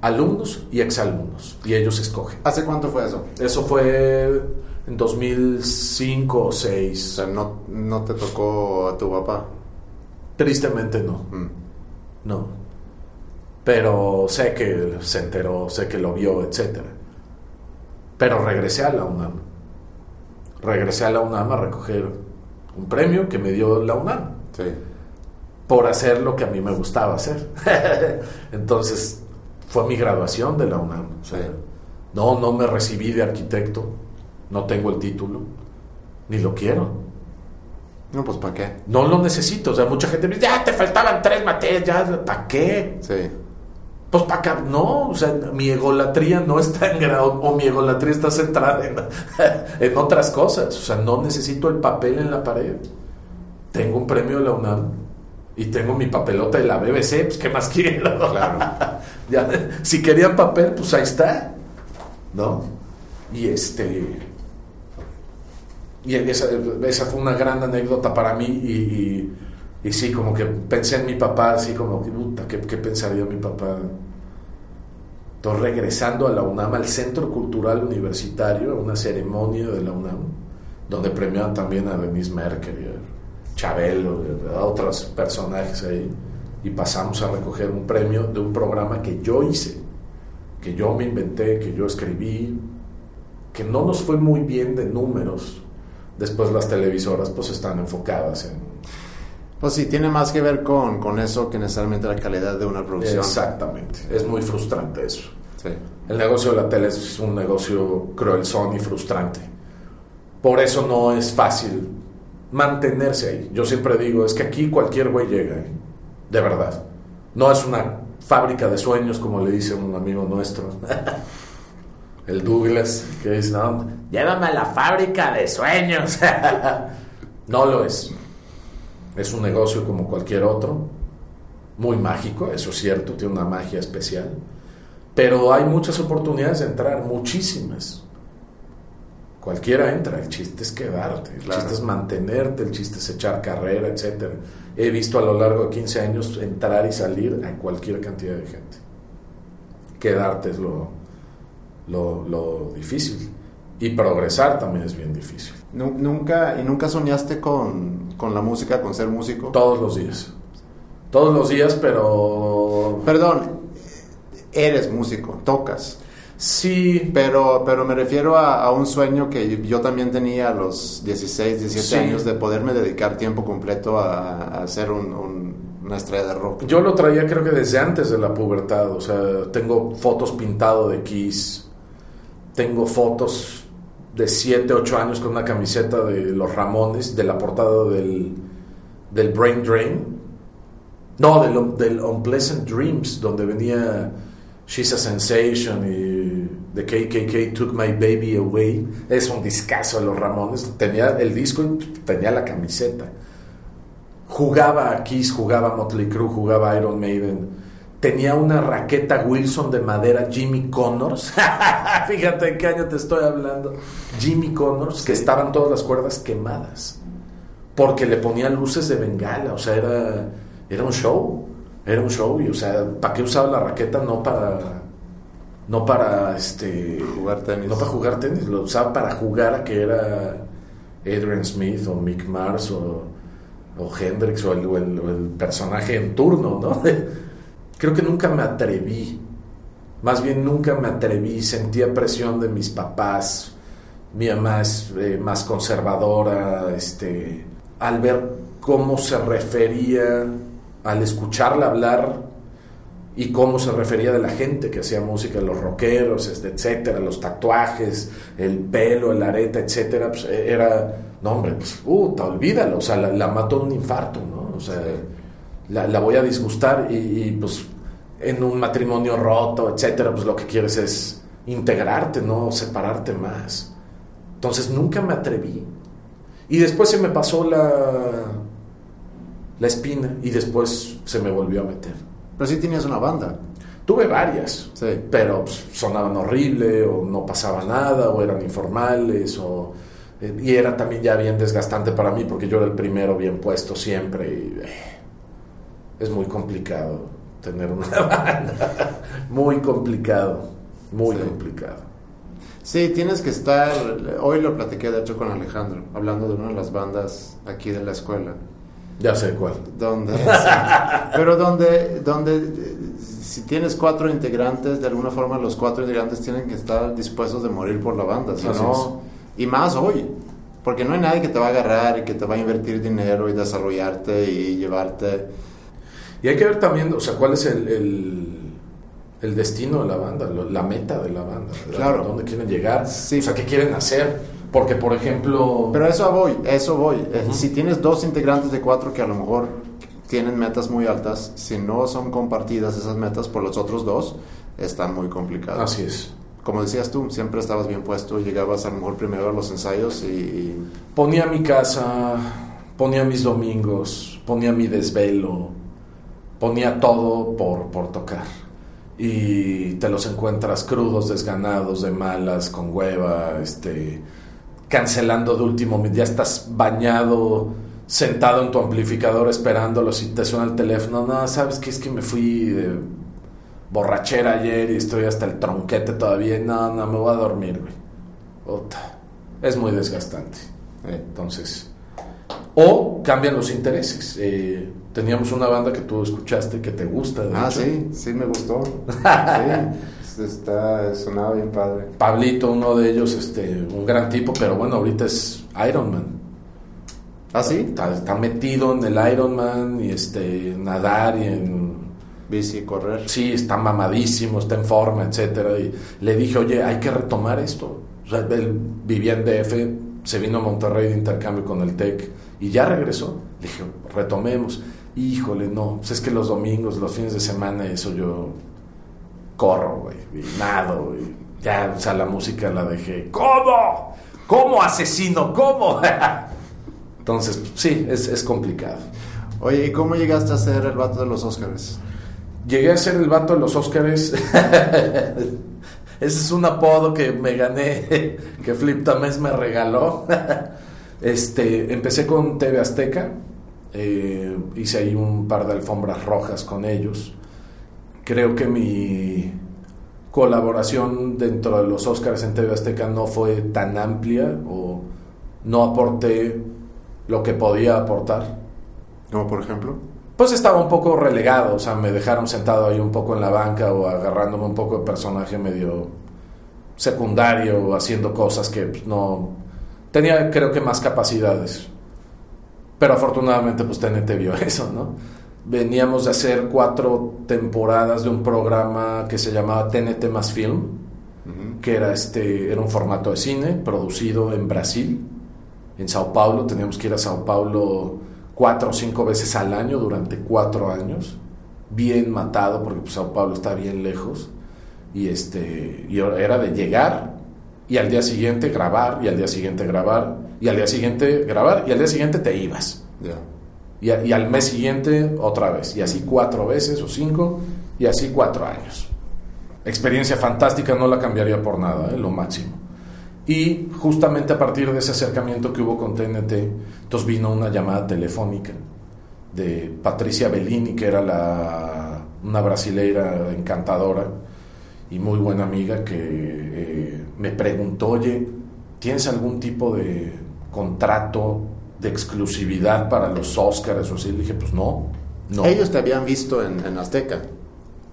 alumnos y exalumnos, y ellos escogen. ¿Hace cuánto fue eso? Eso fue en 2005 o 2006. O sea, ¿no, ¿no te tocó a tu papá? Tristemente no. Mm. No. Pero sé que se enteró, sé que lo vio, etc. Pero regresé a la UNAM. Regresé a la UNAM a recoger un premio que me dio la UNAM. Sí. Por hacer lo que a mí me gustaba hacer. Entonces, fue mi graduación de la UNAM. no, no me recibí de arquitecto, no tengo el título, ni lo quiero. No, pues ¿para qué? No lo necesito. O sea, mucha gente me dice, ya te faltaban tres materias, ya, ¿para qué? Sí. Pues para acá, no, o sea, mi egolatría no está en grado, o mi egolatría está centrada en, en otras cosas. O sea, no necesito el papel en la pared. tengo un premio de la UNAM y tengo mi papelota de la BBC, pues ¿qué más quiero? Claro. Ya, si querían papel, pues ahí está, ¿no? Y este... Y esa, esa fue una gran anécdota para mí y, y, y sí, como que pensé en mi papá, así como, puta, ¿qué, qué pensaría mi papá? Entonces, regresando a la UNAM, al Centro Cultural Universitario, a una ceremonia de la UNAM, donde premiaban también a Denise Merkel, y a Chabelo, a otros personajes ahí, y pasamos a recoger un premio de un programa que yo hice, que yo me inventé, que yo escribí, que no nos fue muy bien de números. Después las televisoras pues están enfocadas en... Pues sí, tiene más que ver con, con eso que necesariamente la calidad de una producción. Exactamente, es muy frustrante eso. Sí. El negocio de la tele es un negocio cruelzón y frustrante. Por eso no es fácil mantenerse ahí. Yo siempre digo, es que aquí cualquier güey llega, ¿eh? de verdad. No es una fábrica de sueños, como le dice un amigo nuestro, el Douglas, que dice, llévame a la fábrica de sueños. no lo es. Es un negocio como cualquier otro, muy mágico, eso es cierto, tiene una magia especial, pero hay muchas oportunidades de entrar, muchísimas. Cualquiera entra, el chiste es quedarte, el Claro. chiste es mantenerte, el chiste es echar carrera, etc. He visto a lo largo de 15 años entrar y salir a cualquier cantidad de gente. Quedarte es lo, lo, lo difícil. Y progresar también es bien difícil. Nu- Nunca, ¿Y nunca soñaste con, con la música, con ser músico? Todos los días. Todos los días, pero... Perdón, eres músico, tocas. Sí, Pero, pero me refiero a, a un sueño que yo también tenía a los 16, 17 Sí. años de poderme dedicar tiempo completo a, a ser un- un- una estrella de rock. Yo lo traía creo que desde antes de la pubertad, o sea, tengo fotos pintado de Kiss, tengo fotos de 7, 8 años con una camiseta de los Ramones, de la portada del, del Brain Drain, no, del, del Unpleasant Dreams, donde venía She's a Sensation y The KKK Took My Baby Away, es un discazo de los Ramones, tenía el disco y tenía la camiseta jugaba a Kiss, jugaba a Motley Crue, jugaba a Iron Maiden. Tenía una raqueta Wilson de madera Jimmy Connors. Fíjate en qué año te estoy hablando. Jimmy Connors, que estaban todas las cuerdas quemadas. Porque le ponía luces de bengala. O sea, era, era un show. Era un show. Y, o sea, ¿para qué usaba la raqueta? No para. No para este. Jugar tenis. No para jugar tenis. Lo usaba para jugar a que era Adrian Smith o Mick Mars o o Hendrix o el, o el- o el personaje en turno, ¿no? Creo que nunca me atreví, más bien nunca me atreví, sentía presión de mis papás, mi mamá es eh, más conservadora, este, al ver cómo se refería, al escucharla hablar y cómo se refería de la gente que hacía música, los rockeros, este, etcétera, los tatuajes, el pelo, el arete, etcétera, pues eh, era, no hombre, pues, puta, olvídalo, o sea, la, la mató un infarto, ¿no? O sea, la, la voy a disgustar y, y, pues en un matrimonio roto, etcétera, pues lo que quieres es integrarte, no separarte más. Entonces nunca me atreví. Y después se me pasó la, la espina y después se me volvió a meter. Pero sí tenías una banda. Tuve varias, Sí. pero pues, sonaban horrible o no pasaba nada o eran informales o eh, y era también ya bien desgastante para mí porque yo era el primero bien puesto siempre y eh, es muy complicado tener una banda muy complicado muy Sí. complicado Sí, tienes que estar. Hoy lo platiqué de hecho con Alejandro, hablando de una de las bandas aquí de la escuela. Ya sé cuál Donde. sí, pero donde, donde si tienes cuatro integrantes, de alguna forma los cuatro integrantes tienen que estar dispuestos de morir por la banda. Si no, y más hoy. Porque no hay nadie que te va a agarrar y que te va a invertir dinero y desarrollarte y llevarte. y hay que ver también o sea cuál es el, el, el destino de la banda la meta de la banda Claro. a dónde quieren llegar Sí. o sea qué quieren hacer porque por ejemplo Pero eso voy, eso voy. Eh. Si tienes dos integrantes de cuatro que a lo mejor tienen metas muy altas, si no son compartidas esas metas por los otros dos, está muy complicado. así es Como decías tú, siempre estabas bien puesto, llegabas a lo mejor primero a los ensayos y- Ponía mi casa, ponía mis domingos, ponía mi desvelo, ponía todo por, por tocar. Y te los encuentras crudos, desganados, de malas, con hueva, este, cancelando de último, ya estás bañado, sentado en tu amplificador esperándolo, si te suena el teléfono, no, sabes que es que me fui de borrachera ayer y estoy hasta el tronquete todavía, no, no, me voy a dormir, güey. Es muy desgastante. Entonces, o cambian los intereses. Eh, teníamos una banda que tú escuchaste que te gusta. ah, sí, sí me gustó. sí, está, sonaba bien padre. Pablito, uno de ellos, este, un gran tipo, pero bueno, ahorita es Iron Man. ¿Ah, sí? Está, metido en el Iron Man y este, nadar y en... Bici, correr. Sí, está mamadísimo, está en forma, etcétera. Y le dije, oye, hay que retomar esto. O sea, él vivía en DF, se vino a Monterrey de intercambio con el TEC y ya regresó. Le dije, retomemos. Híjole, no, pues es que los domingos, los fines de semana, eso yo corro, güey, y nado, y ya, o sea, la música la dejé. ¿Cómo? ¿Cómo asesino? ¿Cómo? Entonces, sí, es, es complicado. Oye, ¿y cómo llegaste a ser el vato de los Óscares? Llegué a ser el vato de los Óscares Ese es un apodo que me gané, que Flip Tamés me regaló. Este, empecé con TV Azteca, eh, hice ahí un par de alfombras rojas con ellos. Creo que mi colaboración dentro de los Oscars en TV Azteca no fue tan amplia o no aporté lo que podía aportar. ¿Como por ejemplo? Pues estaba un poco relegado, o sea, me dejaron sentado ahí un poco en la banca o agarrándome un poco de personaje medio secundario o haciendo cosas que pues, no tenía creo que más capacidades. Pero afortunadamente pues TNT vio eso, ¿no? Veníamos de hacer cuatro temporadas de un programa que se llamaba TNT más Film, que era este era un formato de cine producido en Brasil, en Sao Paulo, teníamos que ir a Sao Paulo cuatro o cinco veces al año durante cuatro años, bien matado porque pues, Sao Paulo está bien lejos. Y este y era de llegar y al día siguiente grabar y al día siguiente grabar y al día siguiente grabar y al día siguiente te ibas y, al mes siguiente otra vez. Y así cuatro veces o cinco y así cuatro años. Experiencia fantástica no la cambiaría por nada ¿eh? lo máximo. Y justamente a partir de ese acercamiento que hubo con TNT, entonces vino una llamada telefónica de Patricia Bellini, que era la, una brasileira encantadora y muy buena amiga, que eh, me preguntó, oye, ¿tienes algún tipo de contrato de exclusividad para los Oscars o así? Le dije, pues no, no. Ellos te habían visto en, en Azteca.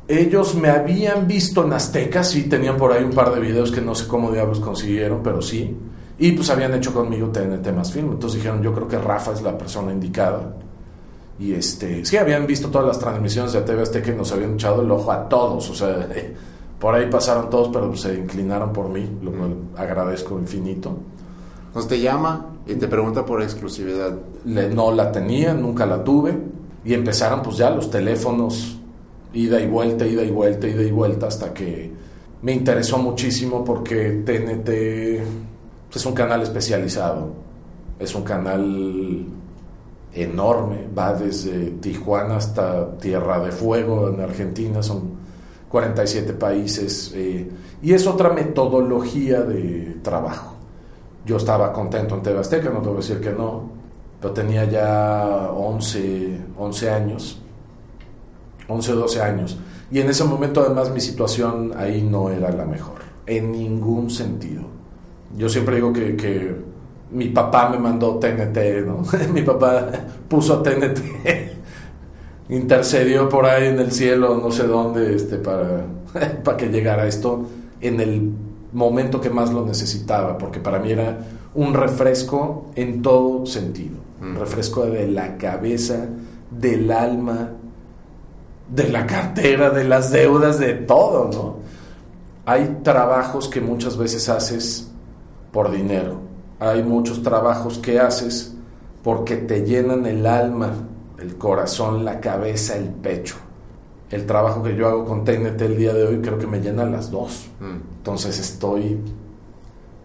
Ellos me habían visto en Azteca, sí, tenían por ahí un par de videos que no sé cómo diablos consiguieron, pero sí. Y pues habían hecho conmigo TNT más film. Entonces dijeron, yo creo que Rafa es la persona indicada. Y este, sí, habían visto todas las transmisiones de TV Azteca y nos habían echado el ojo a todos. O sea, por ahí pasaron todos, pero pues, se inclinaron por mí, lo cual agradezco infinito. Entonces te llama y te pregunta por exclusividad. Le, no la tenía, nunca la tuve. Y empezaron pues ya los teléfonos ida y vuelta, ida y vuelta, ida y vuelta, hasta que me interesó muchísimo porque TNT es un canal especializado, es un canal enorme, va desde Tijuana hasta Tierra de Fuego en Argentina, son 47 países, eh, y es otra metodología de trabajo. Yo estaba contento en TV Azteca, no te voy a decir que no, pero tenía ya 11, 11 años 11 o 12 años. Y en ese momento además mi situación ahí no era la mejor, en ningún sentido. Yo siempre digo que, mi papá me mandó TNT, ¿no? mi papá puso TNT, intercedió por ahí en el cielo, no sé dónde, este, para, para que llegara esto en el momento que más lo necesitaba, porque para mí era un refresco en todo sentido, un mm. refresco de la cabeza, del alma, de la cartera, de las deudas, de todo, ¿no? Hay trabajos que muchas veces haces por dinero. Hay muchos trabajos que haces porque te llenan el alma, el corazón, la cabeza, el pecho. El trabajo que yo hago con TNT el día de hoy creo que me llena las dos. Mm. Entonces estoy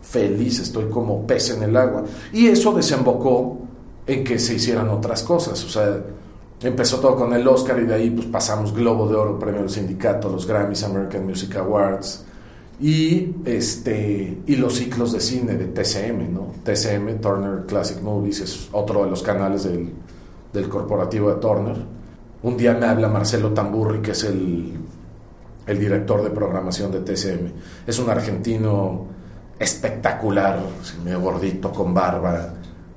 feliz, estoy como pez en el agua. Y eso desembocó en que se hicieran otras cosas. O sea, empezó todo con el Oscar y de ahí pues pasamos Globo de Oro, Premio del Sindicato, los Grammys, American Music Awards y, este, y los ciclos de cine de TCM, ¿no? TCM, Turner Classic Movies, es otro de los canales del, del corporativo de Turner. Un día me habla Marcelo Tamburri, que es el, el director de programación de TCM. Es un argentino espectacular, medio gordito, con barba.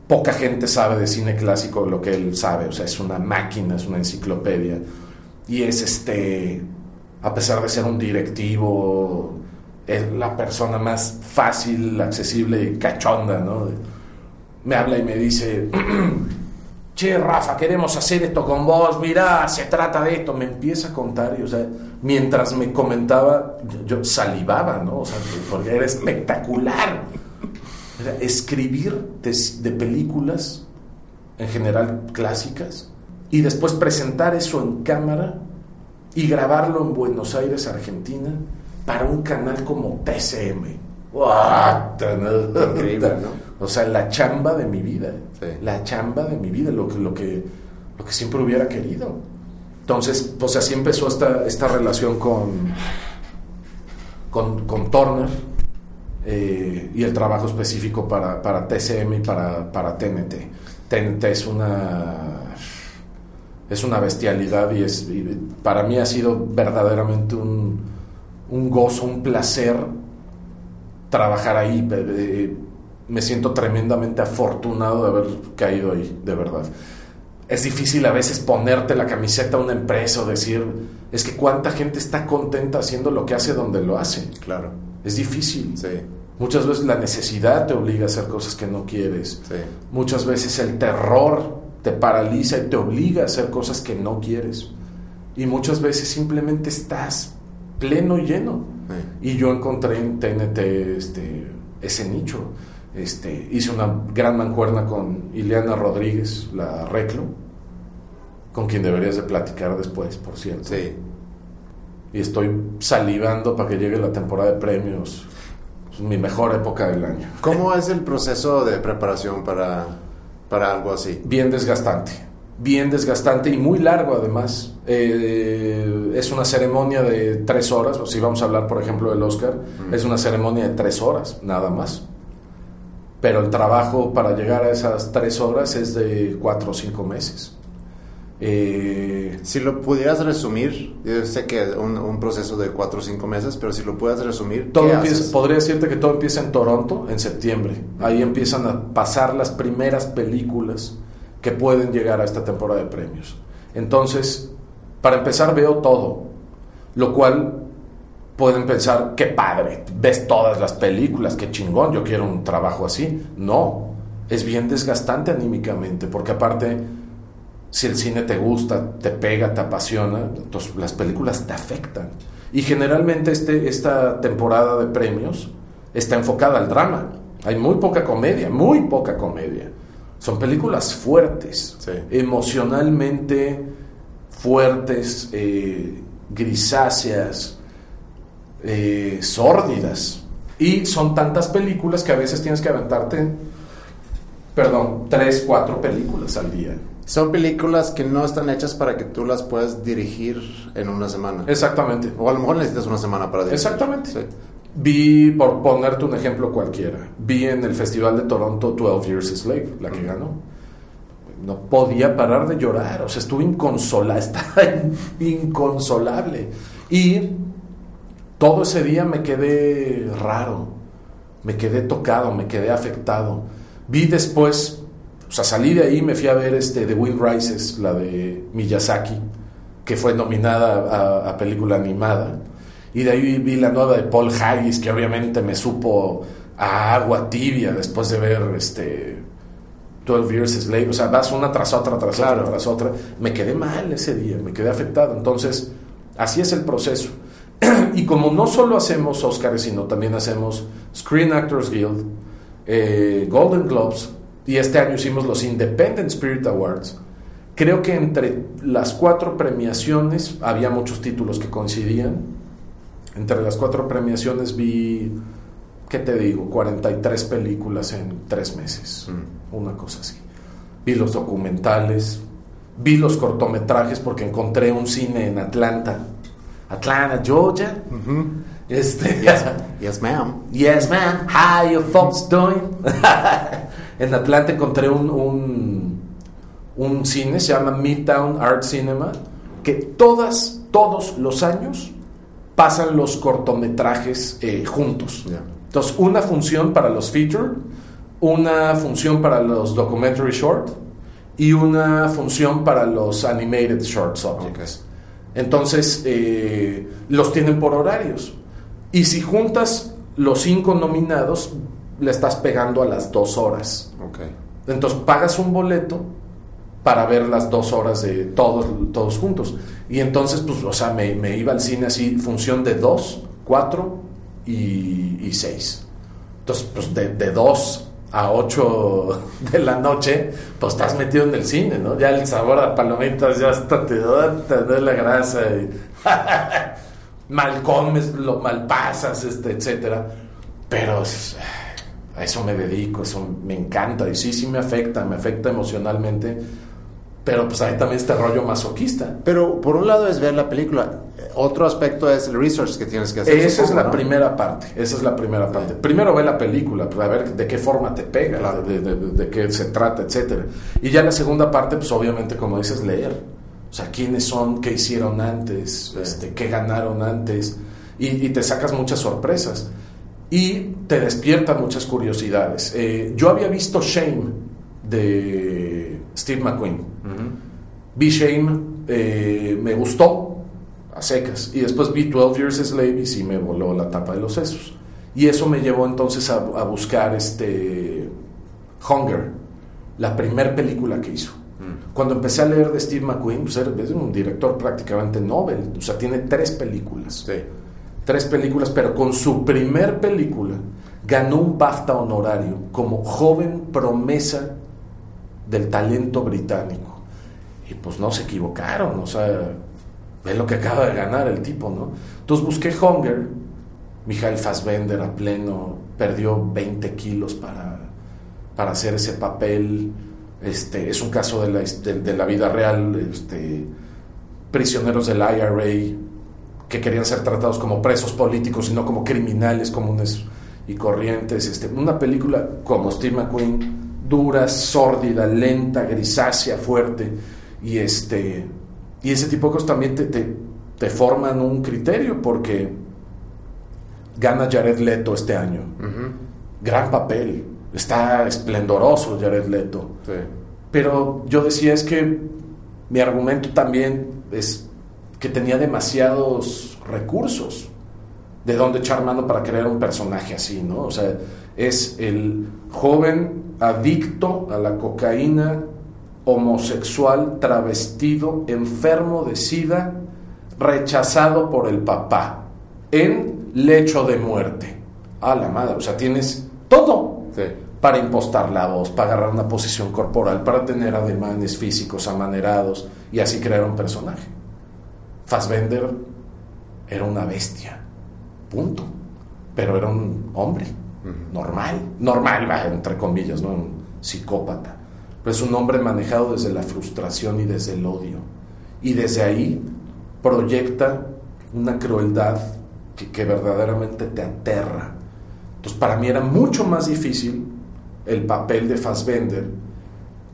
Poca gente sabe de cine clásico lo que él sabe, o sea, es una máquina, es una enciclopedia. Y es este, a pesar de ser un directivo, es la persona más fácil, accesible y cachonda, ¿no? Me habla y me dice, che, Rafa, queremos hacer esto con vos, mirá, se trata de esto. Me empieza a contar y, o sea, mientras me comentaba, yo salivaba, ¿no? O sea, porque era espectacular. Era escribir de, películas, en general clásicas, y después presentar eso en cámara y grabarlo en Buenos Aires, Argentina, para un canal como TCM. Increíble, ¿no? O sea, la chamba de mi vida. La chamba de mi vida, lo que, lo que, lo que siempre hubiera querido. Entonces, pues así empezó esta, esta relación con, con, con Turner eh, y el trabajo específico para, para TCM y para, para TNT. TNT es una es una bestialidad y es para mí ha sido verdaderamente un, un gozo, un placer trabajar ahí. Me siento tremendamente afortunado de haber caído ahí, de verdad es difícil a veces ponerte la camiseta a una empresa o decir, es que cuánta gente está contenta haciendo lo que hace donde lo hace. Claro. Es difícil. Sí. Muchas veces la necesidad te obliga a hacer cosas que no quieres. Sí. Muchas veces el terror te paraliza y te obliga a hacer cosas que no quieres. Y muchas veces simplemente estás pleno y lleno. Y yo encontré en TNT este, ese nicho. Este, hice una gran mancuerna con Ileana Rodríguez, la Reclo, con quien deberías de platicar después, por cierto. Sí. Y estoy salivando para que llegue la temporada de premios. Es mi mejor época del año. ¿Cómo es el proceso de preparación para, para algo así? Bien desgastante. Bien desgastante y muy largo además. Eh, es una ceremonia de tres horas. Si vamos a hablar, por ejemplo, del Oscar, es una ceremonia de tres horas, nada más pero el trabajo para llegar a esas tres horas es de cuatro o cinco meses. Eh, si lo pudieras resumir, yo sé que es un, proceso de cuatro o cinco meses, pero si lo pudieras resumir, todo podría decirte que todo empieza en Toronto en septiembre. Ahí empiezan a pasar las primeras películas que pueden llegar a esta temporada de premios. Entonces, para empezar veo todo, lo cual pueden pensar, qué padre, ves todas las películas, qué chingón, yo quiero un trabajo así. No, es bien desgastante anímicamente, porque aparte, si el cine te gusta, te pega, te apasiona, entonces las películas te afectan. Y generalmente este, esta temporada de premios está enfocada al drama. Hay muy poca comedia, muy poca comedia. Son películas fuertes, emocionalmente fuertes, eh, grisáceas, eh, sórdidas. Y son tantas películas que a veces tienes que aventarte, perdón, tres, cuatro películas al día. Son películas que no están hechas para que tú las puedas dirigir en una semana. Exactamente. O a lo mejor necesitas una semana para dirigir. Exactamente. Vi, por ponerte un ejemplo cualquiera, vi en el Festival de Toronto 12 Years a Slave, la que ganó. No podía parar de llorar, o sea, estuve inconsolable, estaba inconsolable. Y todo ese día me quedé raro, me quedé tocado, me quedé afectado. Vi después, o sea, salí de ahí, me fui a ver este The Wind Rises, la de Miyazaki, que fue nominada a, película animada. Y de ahí vi la nueva de Paul Haggis, que obviamente me supo a agua tibia después de ver este 12 Years Slave. O sea, vas una tras otra, tras otra, tras otra. Me quedé mal ese día, me quedé afectado. Entonces, así es el proceso. y como no solo hacemos Oscars, sino también hacemos Screen Actors Guild, eh, Golden Globes, y este año hicimos los Independent Spirit Awards, creo que entre las cuatro premiaciones había muchos títulos que coincidían. Entre las cuatro premiaciones vi, ¿qué te digo? 43 películas en tres meses, mm. una cosa así. vi los documentales, vi los cortometrajes porque encontré un cine en Atlanta, Atlanta, Georgia. Este, yes, yes ma'am. Yes, ma'am. How you folks doing? en Atlanta encontré un, un, un cine, se llama Midtown Art Cinema, que todas, todos los años pasan los cortometrajes eh, juntos. Entonces, una función para los feature, una función para los documentary short y una función para los animated short subjects. Entonces, eh, los tienen por horarios. Y si juntas los cinco nominados, le estás pegando a las dos horas. Entonces, pagas un boleto para ver las dos horas de todos, todos juntos. Y entonces, pues, o sea, me, me iba al cine así, función de dos, cuatro y, seis. Entonces, pues, de, de dos a ocho de la noche, pues estás metido en el cine, ¿no? Ya el sabor a palomitas ya hasta te da, la grasa mal comes, lo mal pasas, este, etcétera. Pero a eso me dedico, eso me encanta y sí, sí me afecta, me afecta emocionalmente pero pues ahí también este rollo masoquista. Pero por un lado es ver la película, otro aspecto es el research que tienes que hacer. Esa es la primera parte, esa es la primera parte. Primero ve la película, para pues, ver de qué forma te pega, de, qué se trata, etcétera. Y ya la segunda parte, pues obviamente como dices, leer. O sea, quiénes son, qué hicieron antes, este, qué ganaron antes. Y, te sacas muchas sorpresas. Y te despiertan muchas curiosidades. Eh, yo había visto Shame de Steve McQueen Vi Shame, eh, me gustó secas. Y después vi 12 Years a Slave y sí me voló la tapa de los sesos. Y eso me llevó entonces a, buscar este Hunger, la primera película que hizo. Mm. Cuando empecé a leer de Steve McQueen, pues es un director prácticamente Nobel, o sea, tiene tres películas. Tres películas, pero con su primer película ganó un BAFTA honorario como joven promesa del talento británico. Y pues no se equivocaron, o sea, es lo que acaba de ganar el tipo, ¿no? Entonces busqué Hunger, Michael Fassbender a pleno, perdió 20 kilos para, para hacer ese papel. Este, es un caso de la, de, la vida real, este, prisioneros del IRA que querían ser tratados como presos políticos y no como criminales comunes y corrientes. Este, una película como Steve McQueen, dura, sórdida, lenta, grisácea, fuerte y, este, y ese tipo de cosas también te, te, forman un criterio porque gana Jared Leto este año. Gran papel. Está esplendoroso Jared Leto. Pero yo decía es que mi argumento también es que tenía demasiados recursos de dónde echar mano para crear un personaje así, ¿no? O sea, es el joven adicto a la cocaína homosexual, travestido, enfermo de sida, rechazado por el papá, en lecho de muerte. A la madre, o sea, tienes todo para impostar la voz, para agarrar una posición corporal, para tener ademanes físicos amanerados y así crear un personaje. Fassbender era una bestia, punto. Pero era un hombre, normal, normal, entre comillas, ¿no? Un psicópata pero es un hombre manejado desde la frustración y desde el odio. Y desde ahí proyecta una crueldad que, verdaderamente te aterra. Entonces, para mí era mucho más difícil el papel de Fassbender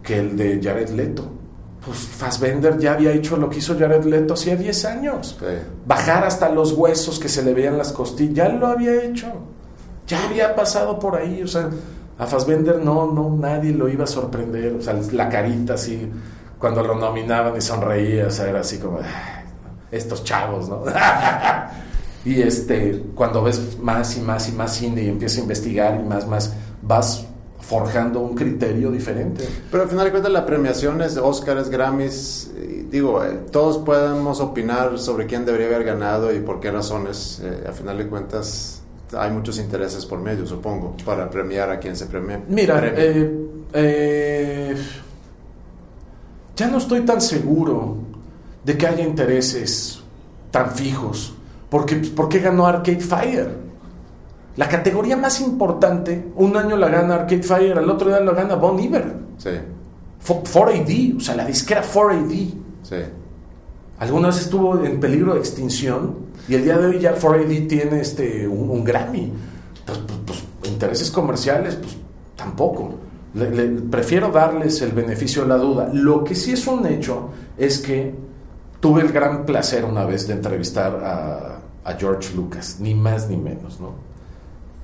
que el de Jared Leto. Pues Fassbender ya había hecho lo que hizo Jared Leto hacía 10 años. Bajar hasta los huesos que se le veían las costillas, ya lo había hecho. Ya había pasado por ahí, o sea, a Fassbender no, no, nadie lo iba a sorprender. O sea, la carita así, cuando lo nominaban y sonreía, o sea, era así como, estos chavos, ¿no? y este, cuando ves más y más y más cine y empiezas a investigar y más, más, vas forjando un criterio diferente. Pero al final de cuentas la premiación es Oscars, Grammys, digo, eh, todos podemos opinar sobre quién debería haber ganado y por qué razones. Eh, al final de cuentas hay muchos intereses por medio, supongo, para premiar a quien se premie. Mira, eh, eh, ya no estoy tan seguro de que haya intereses tan fijos. Porque, ¿Por qué ganó Arcade Fire? La categoría más importante, un año la gana Arcade Fire, al otro día la gana Bon Iver. Sí. 4AD, o sea, la disquera 4AD. Sí. Alguna vez estuvo en peligro de extinción y el día de hoy ya 4AD tiene este, un, Grammy. Pues, pues, pues, intereses comerciales, pues tampoco. prefiero darles el beneficio de la duda. Lo que sí es un hecho es que tuve el gran placer una vez de entrevistar a, a George Lucas, ni más ni menos, ¿no?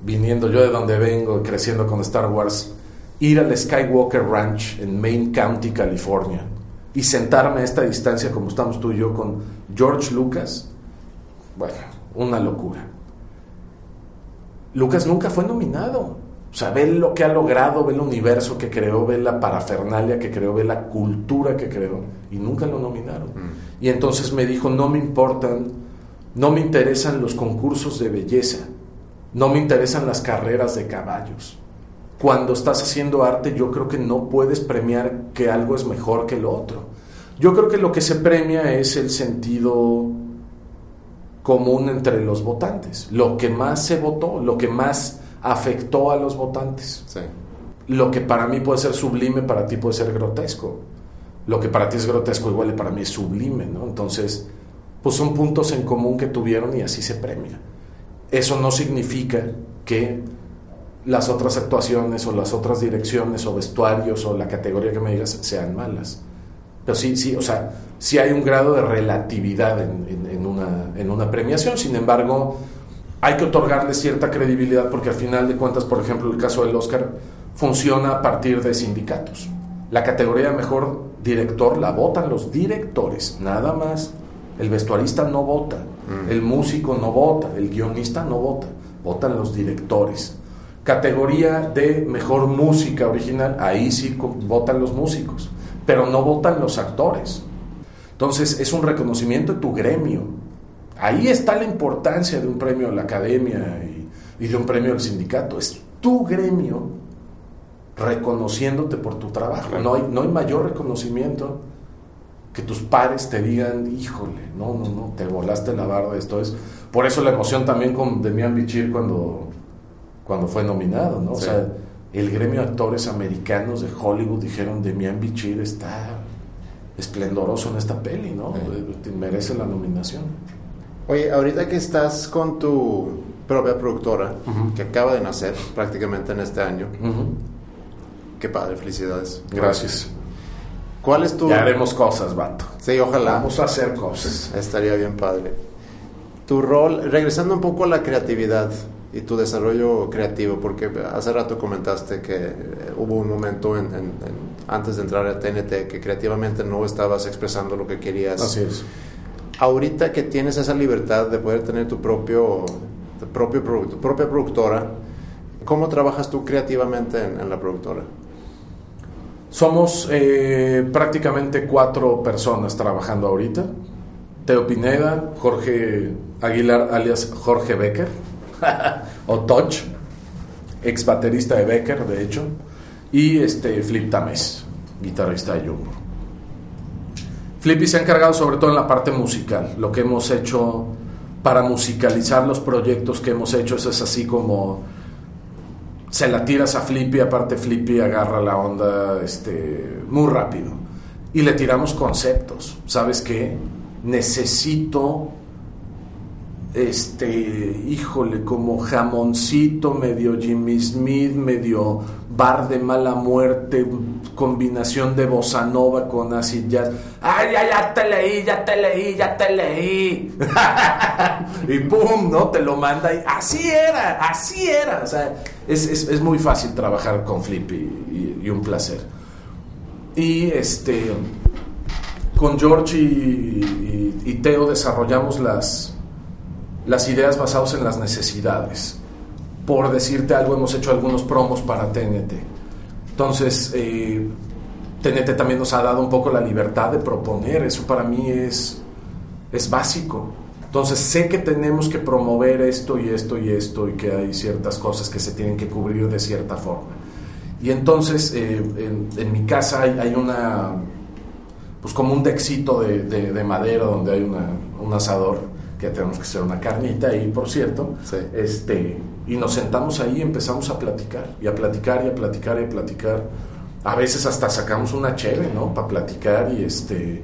Viniendo yo de donde vengo, creciendo con Star Wars, ir al Skywalker Ranch en Main County, California, y sentarme a esta distancia como estamos tú y yo con George Lucas, bueno, una locura. Lucas nunca fue nominado. O sea, ve lo que ha logrado, ve el universo que creó, ve la parafernalia que creó, ve la cultura que creó, y nunca lo nominaron. Mm. Y entonces me dijo, no me importan, no me interesan los concursos de belleza, no me interesan las carreras de caballos. Cuando estás haciendo arte, yo creo que no puedes premiar que algo es mejor que lo otro. Yo creo que lo que se premia es el sentido común entre los votantes, lo que más se votó, lo que más afectó a los votantes. Lo que para mí puede ser sublime, para ti puede ser grotesco. Lo que para ti es grotesco, igual para mí es sublime, ¿no? Entonces, pues son puntos en común que tuvieron y así se premia. Eso no significa que las otras actuaciones o las otras direcciones o vestuarios o la categoría que me digas sean malas. Pero sí, sí, o sea, sí hay un grado de relatividad en, una, en una premiación. Sin embargo, hay que otorgarle cierta credibilidad porque al final de cuentas, por ejemplo, el caso del Oscar funciona a partir de sindicatos. La categoría de mejor director la votan los directores, nada más. El vestuarista no vota, mm. el músico no vota, el guionista no vota, votan los directores. Categoría de mejor música original, ahí sí votan los músicos, pero no votan los actores. Entonces es un reconocimiento de tu gremio, Ahí está la importancia de un premio a la academia y, de un premio al sindicato. Es tu gremio reconociéndote por tu trabajo. No hay, no hay mayor reconocimiento que tus pares te digan, híjole, no, no, no, te volaste la barda. Esto es. Por eso la emoción también con Demian Bichir cuando, cuando fue nominado, ¿no? O sea, el gremio de actores americanos de Hollywood dijeron, Demian Bichir está esplendoroso en esta peli, ¿no? Merece la nominación. Oye, ahorita que estás con tu propia productora, que acaba de nacer prácticamente en este año, qué padre, felicidades. Gracias. ¿Cuál es tu...? Ya haremos cosas, vato. Sí, ojalá. Vamos a hacer cosas. Estaría bien padre. Tu rol, regresando un poco a la creatividad y tu desarrollo creativo, porque hace rato comentaste que hubo un momento en, antes de entrar a TNT que creativamente no estabas expresando lo que querías. Así es ahorita que tienes esa libertad de poder tener tu propio, propio tu propia productora, ¿cómo trabajas tú creativamente en, la productora? Somos eh, prácticamente cuatro personas trabajando ahorita. Teo Pineda, Jorge Aguilar alias Jorge Becker, o Toch, ex baterista de Becker, de hecho, y este Flip Tames, guitarrista de Jumbo. Flippy se ha encargado sobre todo en la parte musical. Lo que hemos hecho para musicalizar los proyectos que hemos hecho es así como se la tiras a Flippy, aparte Flippy agarra la onda este, muy rápido. Y le tiramos conceptos. ¿Sabes qué? Necesito este, híjole, como jamoncito, medio Jimmy Smith, medio bar de mala muerte, combinación de bossa nova con acid jazz. ¡Ay, ya, ya te leí, ya te leí, ya te leí! y ¡pum! ¿no? Te lo manda y así era, así era. O sea, es, muy fácil trabajar con Flip y, un placer. Y este, con George y Teo desarrollamos las las ideas basadas en las necesidades. Por decirte algo, hemos hecho algunos promos para TNT. Entonces, eh, TNT también nos ha dado un poco la libertad de proponer, eso para mí es, es básico. Entonces, sé que tenemos que promover esto y esto y esto y que hay ciertas cosas que se tienen que cubrir de cierta forma. Y entonces, eh, en, mi casa hay, una, pues como un dexito de, de, madera donde hay un asador que tenemos que hacer una carnita ahí, por cierto, este, y nos sentamos ahí y empezamos a platicar, y a platicar, y a platicar, y a platicar, a veces hasta sacamos una cheve, ¿no? Para platicar y este,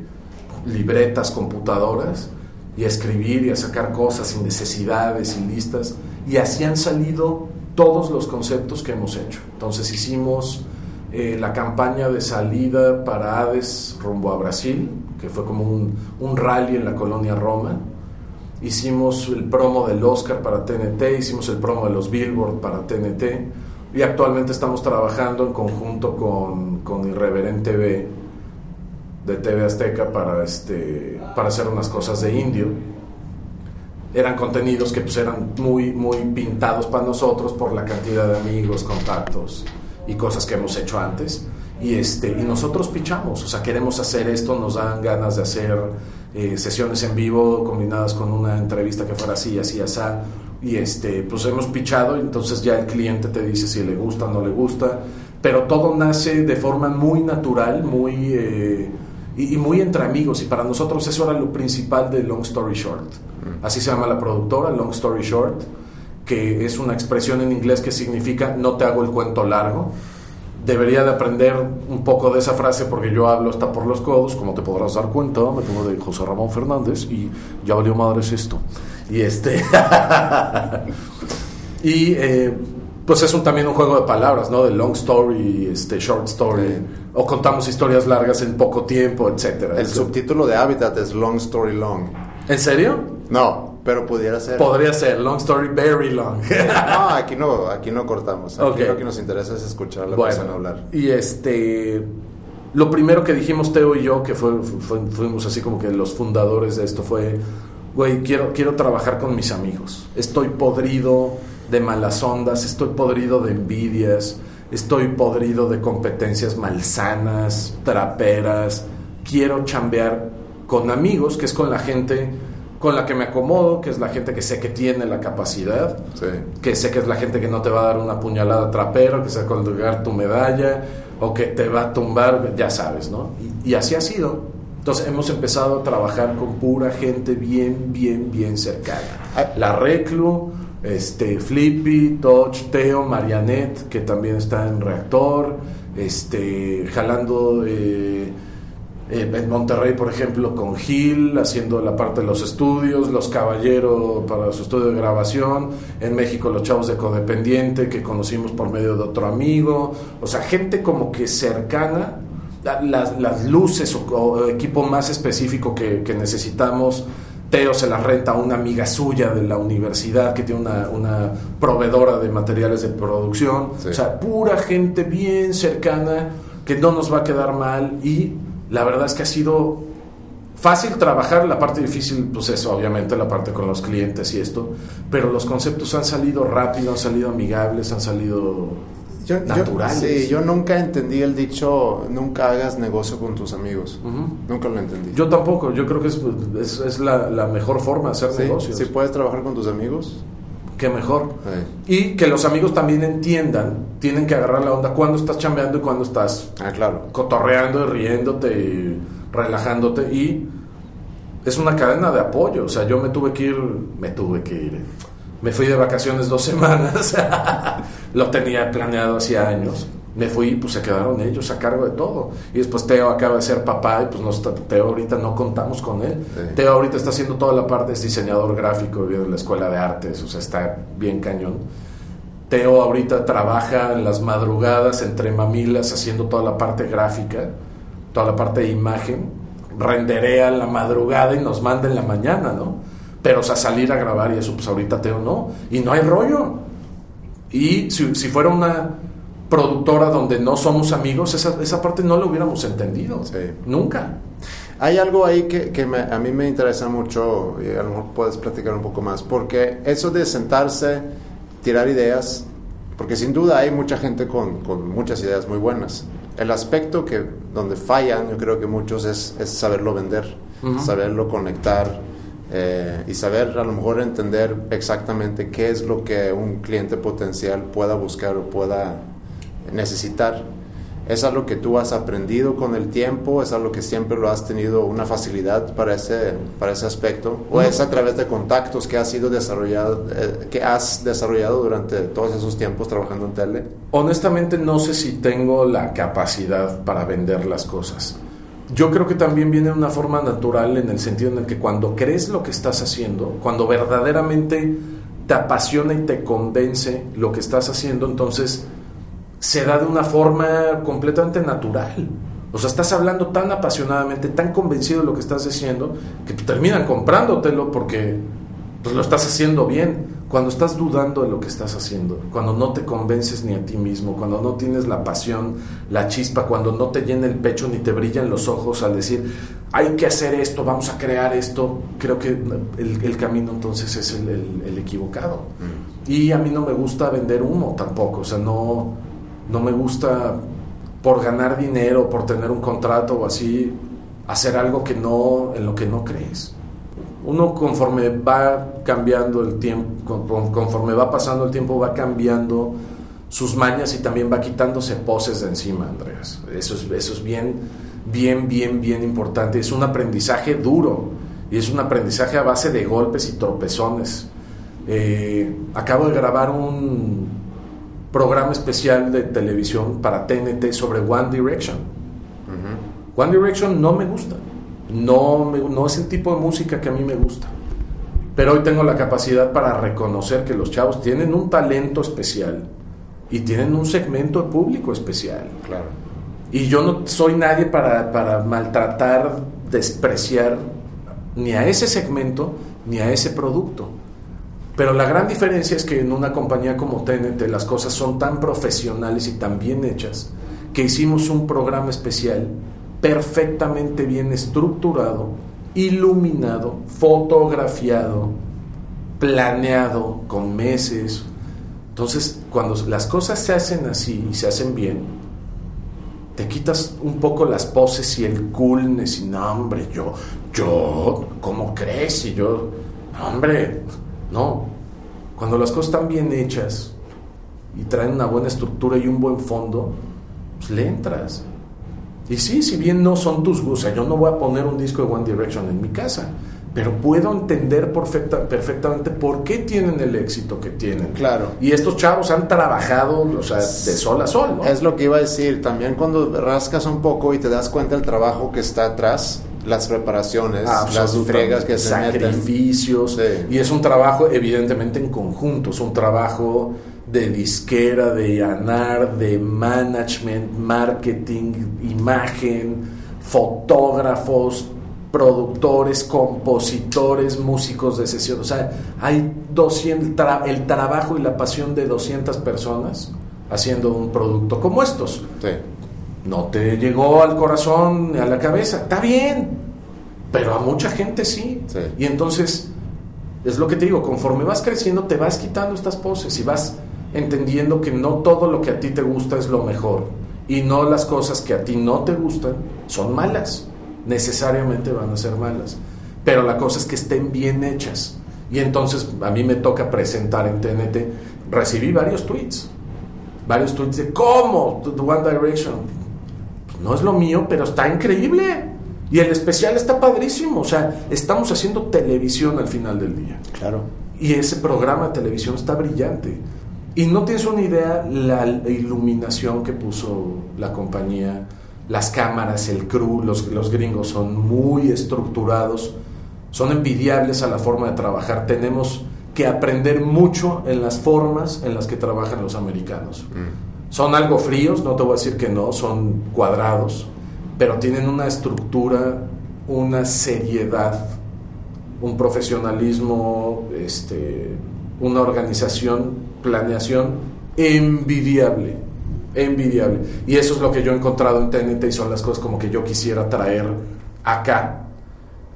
libretas, computadoras y a escribir y a sacar cosas sin necesidades, sin listas. Y así han salido todos los conceptos que hemos hecho. Entonces hicimos eh, la campaña de salida para Hades rumbo a Brasil, que fue como un, un rally en la colonia Roma. Hicimos el promo del Oscar para TNT, hicimos el promo de los Billboard para TNT y actualmente estamos trabajando en conjunto con, con Irreverente TV de TV Azteca para, este, para hacer unas cosas de indio. Eran contenidos que pues eran muy, muy pintados para nosotros por la cantidad de amigos, contactos y cosas que hemos hecho antes. Y, este, y nosotros pichamos, o sea, queremos hacer esto, nos dan ganas de hacer eh, sesiones en vivo combinadas con una entrevista que fuera así, así, así. Y este, pues hemos pichado, entonces ya el cliente te dice si le gusta o no le gusta. Pero todo nace de forma muy natural, muy... Eh, y, muy entre amigos. Y para nosotros eso era lo principal de Long Story Short. Mm. Así se llama la productora, Long Story Short, que es una expresión en inglés que significa no te hago el cuento largo. Debería de aprender un poco de esa frase porque yo hablo hasta por los codos, como te podrás dar cuenta, me pongo de José Ramón Fernández y ya valió madres esto. Y este... y eh, pues es un, también un juego de palabras, ¿no? De long story, este, short story, o contamos historias largas en poco tiempo, etcétera. El subtítulo de Habitat es Long Story Long. ¿En serio? No, pero pudiera ser. Podría ser, Long Story Very Long. no, aquí no, aquí no cortamos. Aquí lo que nos interesa es escuchar a la persona hablar. Y este, lo primero que dijimos Teo y yo, que fue, fuimos así como que los fundadores de esto, fue, güey, quiero, quiero trabajar con mis amigos. Estoy podrido de malas ondas, estoy podrido de envidias, estoy podrido de competencias malsanas, traperas, quiero chambear con amigos, que es con la gente con la que me acomodo, que es la gente que sé que tiene la capacidad, que sé que es la gente que no te va a dar una puñalada trapera, que se va a colgar tu medalla o que te va a tumbar, ya sabes, ¿no? Y, y así ha sido. Entonces hemos empezado a trabajar con pura gente bien, bien, bien cercana. La Reclu, este, Flippy, Touch, Teo, Marianet, que también está en reactor, este, jalando eh, en Monterrey, por ejemplo, con Gil, haciendo la parte de los estudios, los caballeros para su estudio de grabación, en México los chavos de Codependiente, que conocimos por medio de otro amigo, o sea, gente como que cercana, las, las luces o, equipo más específico que, que necesitamos. Teo se la renta a una amiga suya de la universidad que tiene una, proveedora de materiales de producción. O sea, pura gente bien cercana que no nos va a quedar mal. Y la verdad es que ha sido fácil trabajar, la parte difícil, pues eso, obviamente, la parte con los clientes y esto, pero los conceptos han salido rápido, han salido amigables, han salido yo, naturales. Yo, nunca entendí el dicho, nunca hagas negocio con tus amigos. Nunca lo entendí. Yo tampoco, yo creo que es, es, la, mejor forma de hacer negocios. Si puedes trabajar con tus amigos. Qué mejor. Y que los amigos también entiendan, tienen que agarrar la onda cuando estás chambeando y cuando estás ah, claro. cotorreando y riéndote y relajándote. Y es una cadena de apoyo. O sea, yo me tuve que ir, me tuve que ir me fui de vacaciones dos semanas, lo tenía planeado hacía años. Me fui y pues se quedaron ellos a cargo de todo. Y después Teo acaba de ser papá y pues no Teo ahorita no contamos con él. Teo ahorita está haciendo toda la parte, es diseñador gráfico de la escuela de artes, o sea, está bien cañón. Teo ahorita trabaja en las madrugadas entre mamilas haciendo toda la parte gráfica, toda la parte de imagen, renderea en la madrugada y nos manda en la mañana, ¿no? Pero, o sea, salir a grabar y eso, pues ahorita Teo no. Y no hay rollo. Y si, si fuera una productora donde no somos amigos, esa, esa parte no lo hubiéramos entendido. Nunca. Hay algo ahí que, que a mí me interesa mucho y a lo mejor puedes platicar un poco más, porque eso de sentarse, tirar ideas, porque sin duda hay mucha gente con, con muchas ideas muy buenas. El aspecto que donde fallan, yo creo que muchos es, es saberlo vender, saberlo conectar, eh, y saber a lo mejor entender exactamente qué es lo que un cliente potencial pueda buscar o pueda necesitar. ¿Es algo que tú has aprendido con el tiempo? ¿Es algo que siempre lo has tenido una facilidad para ese, para ese aspecto? ¿O es a través de contactos que has, ido desarrollado, eh, que has desarrollado durante todos esos tiempos trabajando en tele? Honestamente no sé si tengo la capacidad para vender las cosas. Yo creo que también viene de una forma natural en el sentido en el que cuando crees lo que estás haciendo, cuando verdaderamente te apasiona y te convence lo que estás haciendo, entonces se da de una forma completamente natural. O sea, estás hablando tan apasionadamente, tan convencido de lo que estás diciendo, que terminan comprándotelo porque pues, lo estás haciendo bien. Cuando estás dudando de lo que estás haciendo, cuando no te convences ni a ti mismo, cuando no tienes la pasión, la chispa, cuando no te llena el pecho ni te brillan los ojos al decir, hay que hacer esto, vamos a crear esto, creo que el, camino entonces es el, equivocado. Mm. Y a mí no me gusta vender humo tampoco, o sea, no no me gusta por ganar dinero, por tener un contrato o así, hacer algo que no, en lo que no crees. Uno conforme va cambiando el tiempo, conforme va pasando el tiempo, va cambiando sus mañas y también va quitándose poses de encima, Andreas. Eso es, eso es bien, bien, bien, bien importante. Es un aprendizaje duro y es un aprendizaje a base de golpes y tropezones. Eh, acabo de grabar un, programa especial de televisión para TNT sobre One Direction. One Direction no me gusta. No, no es el tipo de música que a mí me gusta. Pero hoy tengo la capacidad para reconocer que los chavos tienen un talento especial y tienen un segmento de público especial. Claro. Y yo no soy nadie para, para maltratar, despreciar ni a ese segmento ni a ese producto. Pero la gran diferencia es que en una compañía como TNT las cosas son tan profesionales y tan bien hechas que hicimos un programa especial perfectamente bien estructurado, iluminado, fotografiado, planeado con meses. Entonces, cuando las cosas se hacen así y se hacen bien, te quitas un poco las poses y el coolness y no, hombre, yo, yo, ¿cómo crees? Y yo, hombre, no. Cuando las cosas están bien hechas y traen una buena estructura y un buen fondo, pues le entras. Y sí, si bien no son tus gustos, yo no voy a poner un disco de One Direction en mi casa, pero puedo entender perfecta, perfectamente por qué tienen el éxito que tienen. Claro. Y estos chavos han trabajado, o sea, de sol a sol, Es lo que iba a decir, también cuando rascas un poco y te das cuenta del trabajo que está atrás, las reparaciones, las fregas que se sacrificios. Y es un trabajo evidentemente en conjunto, es un trabajo de disquera, de anar, de management, marketing, imagen, fotógrafos, productores, compositores, músicos de sesión, o sea, hay 200 el trabajo y la pasión de 200 personas haciendo un producto como estos. Sí no te llegó al corazón, a la cabeza, está bien, pero a mucha gente sí. Y entonces, es lo que te digo, conforme vas creciendo te vas quitando estas poses y vas entendiendo que no todo lo que a ti te gusta es lo mejor. Y no las cosas que a ti no te gustan son malas, necesariamente van a ser malas, pero la cosa es que estén bien hechas. Y entonces a mí me toca presentar en TNT, recibí varios tweets, varios tweets de cómo The One Direction, no es lo mío, pero está increíble. Y el especial está padrísimo. O sea, estamos haciendo televisión al final del día. Claro. Y ese programa de televisión está brillante. Y no tienes una idea la iluminación que puso la compañía, las cámaras, el crew, los, los gringos son muy estructurados, son envidiables a la forma de trabajar. Tenemos que aprender mucho en las formas en las que trabajan los americanos. Mm. Son algo fríos, no te voy a decir que no, son cuadrados, pero tienen una estructura, una seriedad, un profesionalismo, este, una organización, planeación envidiable, envidiable. Y eso es lo que yo he encontrado en TNT y son las cosas como que yo quisiera traer acá.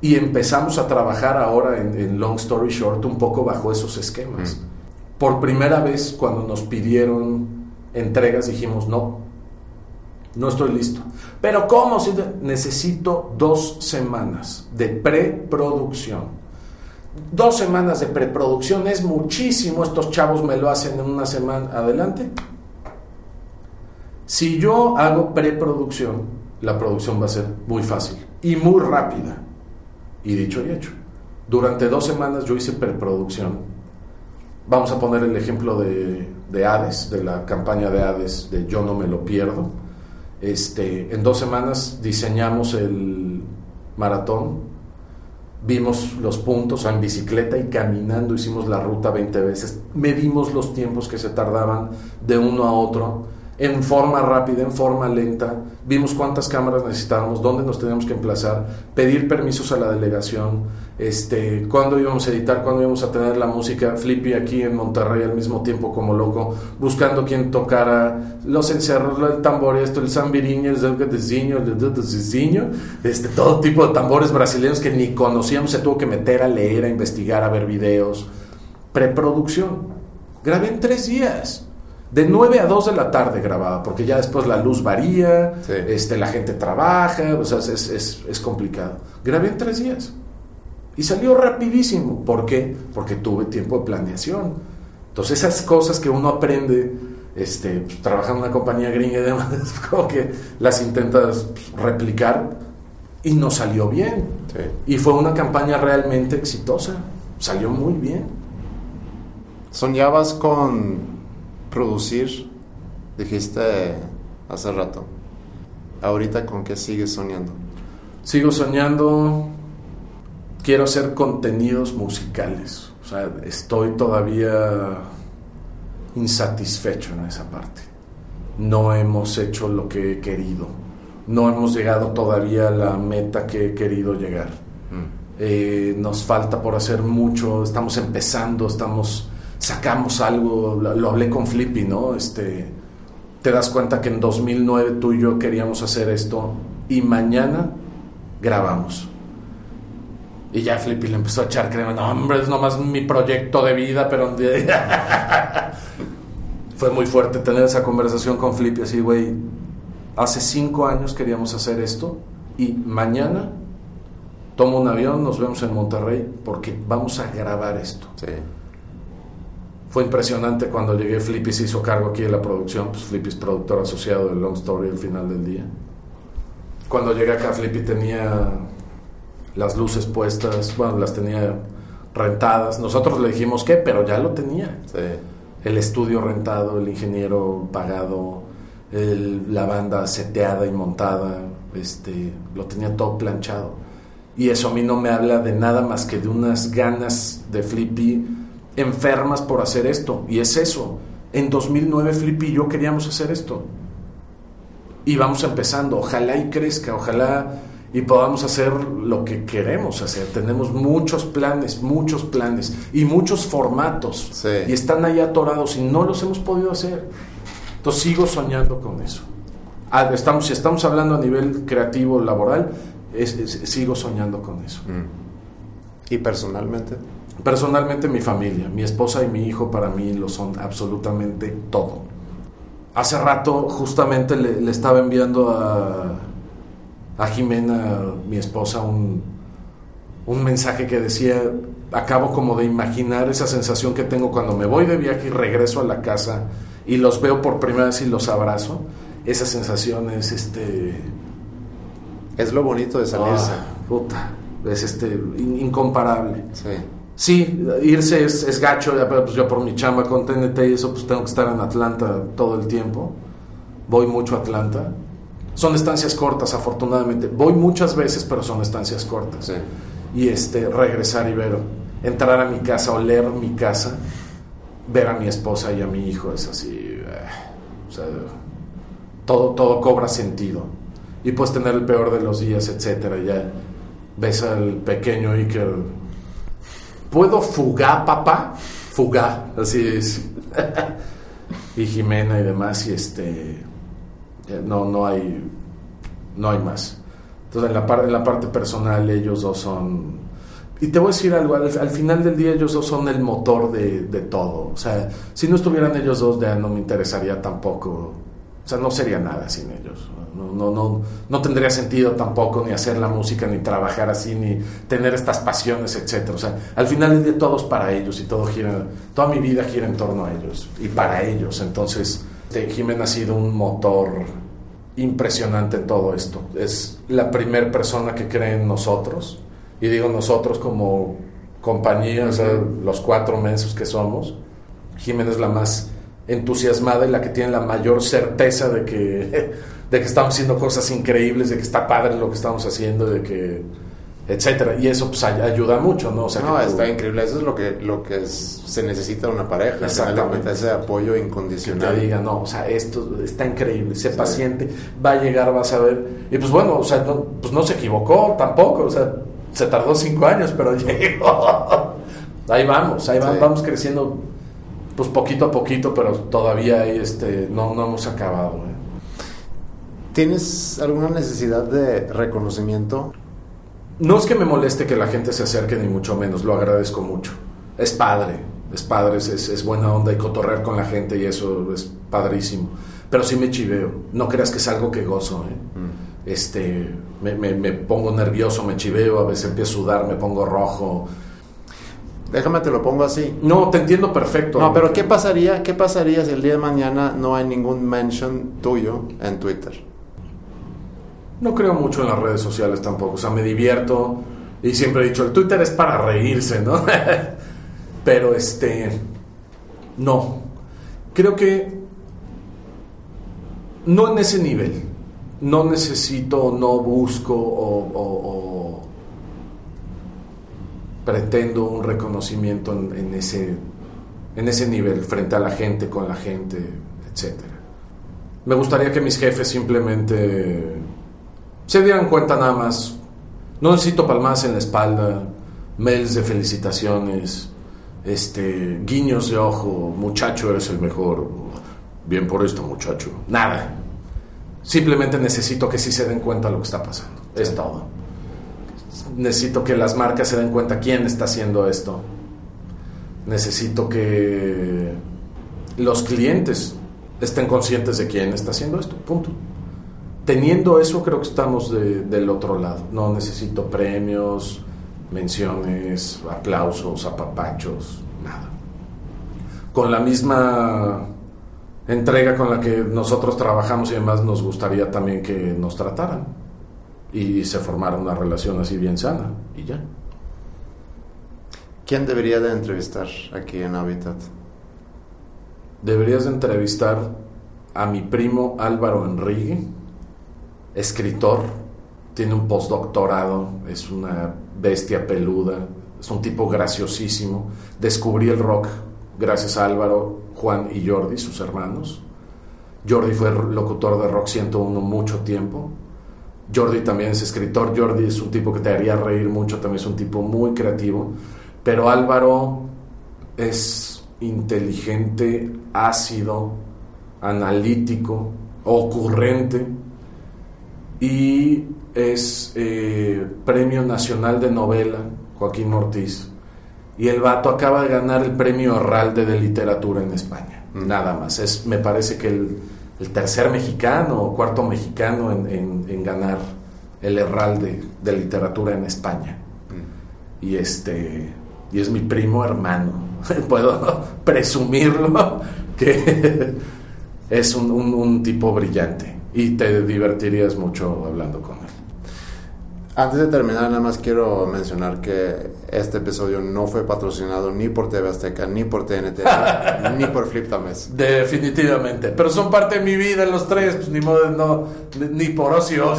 Y empezamos a trabajar ahora en, en Long Story Short un poco bajo esos esquemas. Mm. Por primera vez cuando nos pidieron entregas dijimos, no, no estoy listo. Pero ¿cómo? Si necesito dos semanas de preproducción. Dos semanas de preproducción es muchísimo. Estos chavos me lo hacen en una semana. Adelante. Si yo hago preproducción, la producción va a ser muy fácil y muy rápida. Y dicho y hecho. Durante dos semanas yo hice preproducción. Vamos a poner el ejemplo de, de Hades, de la campaña de Hades, de Yo no me lo pierdo. Este, en dos semanas diseñamos el maratón, vimos los puntos en bicicleta y caminando hicimos la ruta 20 veces, medimos los tiempos que se tardaban de uno a otro en forma rápida, en forma lenta, vimos cuántas cámaras necesitábamos, dónde nos teníamos que emplazar, pedir permisos a la delegación, este, cuándo íbamos a editar, cuándo íbamos a tener la música, Flippy aquí en Monterrey al mismo tiempo como loco, buscando quién tocara los encerros, el tambor, esto, el zambiriño, el zelgadezinho, el este, todo tipo de tambores brasileños que ni conocíamos, se tuvo que meter a leer, a investigar, a ver videos, preproducción, grabé en tres días. De 9 a 2 de la tarde grababa, porque ya después la luz varía, este, la gente trabaja, o sea, es, es, complicado. Grabé en tres días y salió rapidísimo. ¿Por qué? Porque tuve tiempo de planeación. Entonces esas cosas que uno aprende este, pues, trabajando en una compañía gringa y demás, como que las intentas replicar y no salió bien. Y fue una campaña realmente exitosa, salió muy bien. ¿Soñabas con producir, dijiste hace rato. Ahorita con qué sigues soñando? Sigo soñando, quiero hacer contenidos musicales. O sea, estoy todavía insatisfecho en esa parte. No hemos hecho lo que he querido. No hemos llegado todavía a la meta que he querido llegar. Mm. Eh, nos falta por hacer mucho, estamos empezando, estamos sacamos algo, lo, hablé con Flippy, ¿no? Este, te das cuenta que en 2009 tú y yo queríamos hacer esto y mañana grabamos. Y ya Flippy le empezó a echar crema, no hombre, es nomás mi proyecto de vida, pero... Fue muy fuerte tener esa conversación con Flippy, así, güey, hace cinco años queríamos hacer esto y mañana tomo un avión, nos vemos en Monterrey porque vamos a grabar esto. Sí. Fue impresionante cuando llegué, Flippy se hizo cargo aquí de la producción, pues Flippy es productor asociado de Long Story al final del día. Cuando llegué acá, Flippy tenía las luces puestas, bueno, las tenía rentadas. Nosotros le dijimos que, pero ya lo tenía. El estudio rentado, el ingeniero pagado, la banda seteada y montada, este, lo tenía todo planchado. Y eso a mí no me habla de nada más que de unas ganas de Flippy enfermas por hacer esto. Y es eso. En 2009 Flippy y yo queríamos hacer esto. Y vamos empezando. Ojalá y crezca, ojalá y podamos hacer lo que queremos hacer. Tenemos muchos planes, muchos planes y muchos formatos. Y están ahí atorados y no los hemos podido hacer. Entonces sigo soñando con eso. Ah, estamos, si estamos hablando a nivel creativo, laboral, sigo soñando con eso. Mm. ¿Y personalmente? Personalmente mi familia, mi esposa y mi hijo para mí lo son absolutamente todo. Hace rato justamente le, estaba enviando a, a, Jimena, mi esposa, un, un mensaje que decía, acabo como de imaginar esa sensación que tengo cuando me voy de viaje y regreso a la casa y los veo por primera vez y los abrazo. Esa sensación es este... Es lo bonito de salirse. Ah, puta, es este, incomparable. Sí. Sí, irse es, gacho, ya, pues yo por mi chamba con TNT y eso, pues tengo que estar en Atlanta todo el tiempo. Voy mucho a Atlanta. Son estancias cortas, afortunadamente. Voy muchas veces, pero son estancias cortas. Y este, regresar y ver, entrar a mi casa, oler mi casa, ver a mi esposa y a mi hijo, es así. Eh, todo, todo cobra sentido. Y puedes tener el peor de los días, etcétera. Ya ves al pequeño Iker ¿Puedo fugar, papá? Fugar, así es. y Jimena y demás, y este. No, no hay. No hay más. Entonces, en la, parte, en la parte personal, ellos dos son. Y te voy a decir algo, al, final del día ellos dos son el motor de, de, todo. O sea, si no estuvieran ellos dos, ya no me interesaría tampoco. O sea, no sería nada sin ellos. No, no, no, no tendría sentido tampoco ni hacer la música, ni trabajar así, ni tener estas pasiones, etcétera. O sea, al final del día todo es para ellos y todo gira, toda mi vida gira en torno a ellos y para ellos. Entonces, Jiménez ha sido un motor impresionante en todo esto. Es la primera persona que cree en nosotros. Y digo nosotros como compañía, o sea, los cuatro mensos que somos. Jiménez es la más entusiasmada y la que tiene la mayor certeza de que, de que estamos haciendo cosas increíbles, de que está padre lo que estamos haciendo, de que etcétera. Y eso pues ayuda mucho no o sea no está increíble. Eso es lo que lo que se necesita en una pareja exactamente. ese apoyo incondicional. Que te diga no o sea esto está increíble sé paciente va a llegar vas a ver. Y pues bueno o sea no, pues no se equivocó tampoco o sea se tardó cinco años pero llegó. Ahí vamos ahí vamos, vamos creciendo pues poquito a poquito pero todavía ahí este no no hemos acabado ¿eh? ¿Tienes alguna necesidad de reconocimiento no es que me moleste que la gente se acerque, ni mucho menos, lo agradezco mucho. Es padre, es padre, es, es, buena onda y cotorrear con la gente y eso es padrísimo. Pero sí me chiveo, no creas que es algo que gozo. ¿eh? Mm. Este, me, me, pongo nervioso, me chiveo, a veces empiezo a sudar, me pongo rojo. Déjame te lo pongo así. No, te entiendo perfecto. No, pero ¿qué pasaría, ¿qué pasaría si el día de mañana no hay ningún mention tuyo en Twitter? No creo mucho en las redes sociales tampoco, o sea, me divierto y siempre he dicho, el Twitter es para reírse, ¿no? Pero este, no, creo que no en ese nivel, no necesito, no busco o, pretendo un reconocimiento en, ese, en ese nivel, frente a la gente, con la gente, etc. Me gustaría que mis jefes simplemente se dieran cuenta nada más. No necesito palmadas en la espalda, mails de felicitaciones, este, guiños de ojo, muchacho, eres el mejor. Bien por esto, muchacho. Nada. Simplemente necesito que sí se den cuenta lo que está pasando. Es todo. Necesito que las marcas se den cuenta quién está haciendo esto. Necesito que los clientes estén conscientes de quién está haciendo esto. Punto teniendo eso creo que estamos del otro lado. No necesito premios, menciones, aplausos, apapachos, nada. Con la misma entrega con la que nosotros trabajamos y además nos gustaría también que nos trataran y se formara una relación así bien sana y ya. ¿Quién debería de entrevistar aquí en Habitat? Deberías de entrevistar a mi primo Álvaro Enrique escritor, tiene un postdoctorado, es una bestia peluda, es un tipo graciosísimo. Descubrí el rock gracias a Álvaro, Juan y Jordi, sus hermanos. Jordi fue locutor de Rock 101 mucho tiempo. Jordi también es escritor. Jordi es un tipo que te haría reír mucho, también es un tipo muy creativo. Pero Álvaro es inteligente, ácido, analítico, ocurrente y es eh, Premio Nacional de Novela, Joaquín Ortiz. Y el vato acaba de ganar el Premio Arralde de Literatura en España, mm. nada más. Es, me parece que el, tercer mexicano o cuarto mexicano en, ganar el Herralde de Literatura en España. Mm. Y este y es mi primo hermano. Puedo presumirlo que es un tipo brillante y te divertirías mucho hablando con él. Antes de terminar, nada más quiero mencionar que este episodio no fue patrocinado ni por TV Azteca, ni por TNT, ni por Flip Tames. Definitivamente. Pero son parte de mi vida los tres, pues ni modo, no, ni por ocio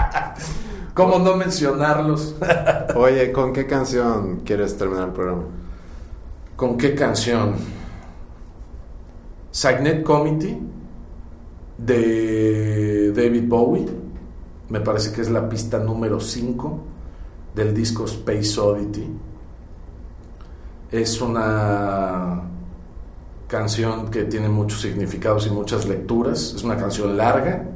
¿Cómo no mencionarlos? Oye, ¿con qué canción quieres terminar el programa? ¿Con qué canción? Signet Committee de David Bowie. Me parece que es la pista número 5 del disco Space Oddity. Es una canción que tiene muchos significados y muchas lecturas. Es una canción larga.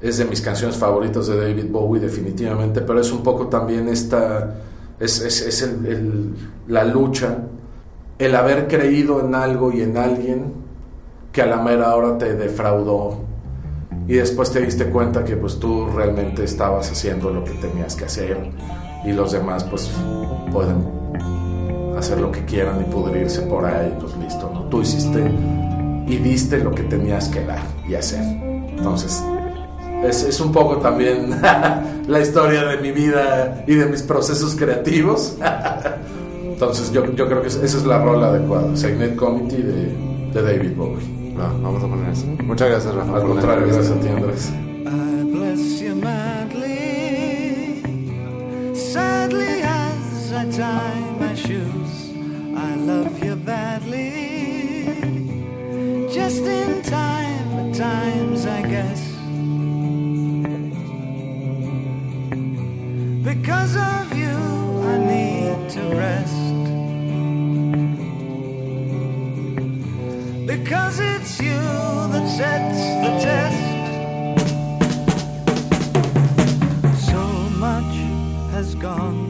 Es de mis canciones favoritas de David Bowie definitivamente, pero es un poco también esta... Es, es, la lucha, el haber creído en algo y en alguien que a la mera hora te defraudó y después te diste cuenta que pues tú realmente estabas haciendo lo que tenías que hacer y los demás pues pueden hacer lo que quieran y pudrirse por ahí, pues listo, ¿no? Tú hiciste y diste lo que tenías que dar y hacer. Entonces, es, es un poco también la historia de mi vida y de mis procesos creativos. Entonces, yo, yo creo que esa es la rola adecuada. Signet Committee de, de David Bowie. No, vamos a poner eso. Mm. Muchas gracias, Rafa. Al contrario, gracias a ti, Andrés. I bless you madly, sadly as I tie my shoes. I love you badly, just in time at times, I guess. Because of you, I need to rest. Because it's you that sets the test. So much has gone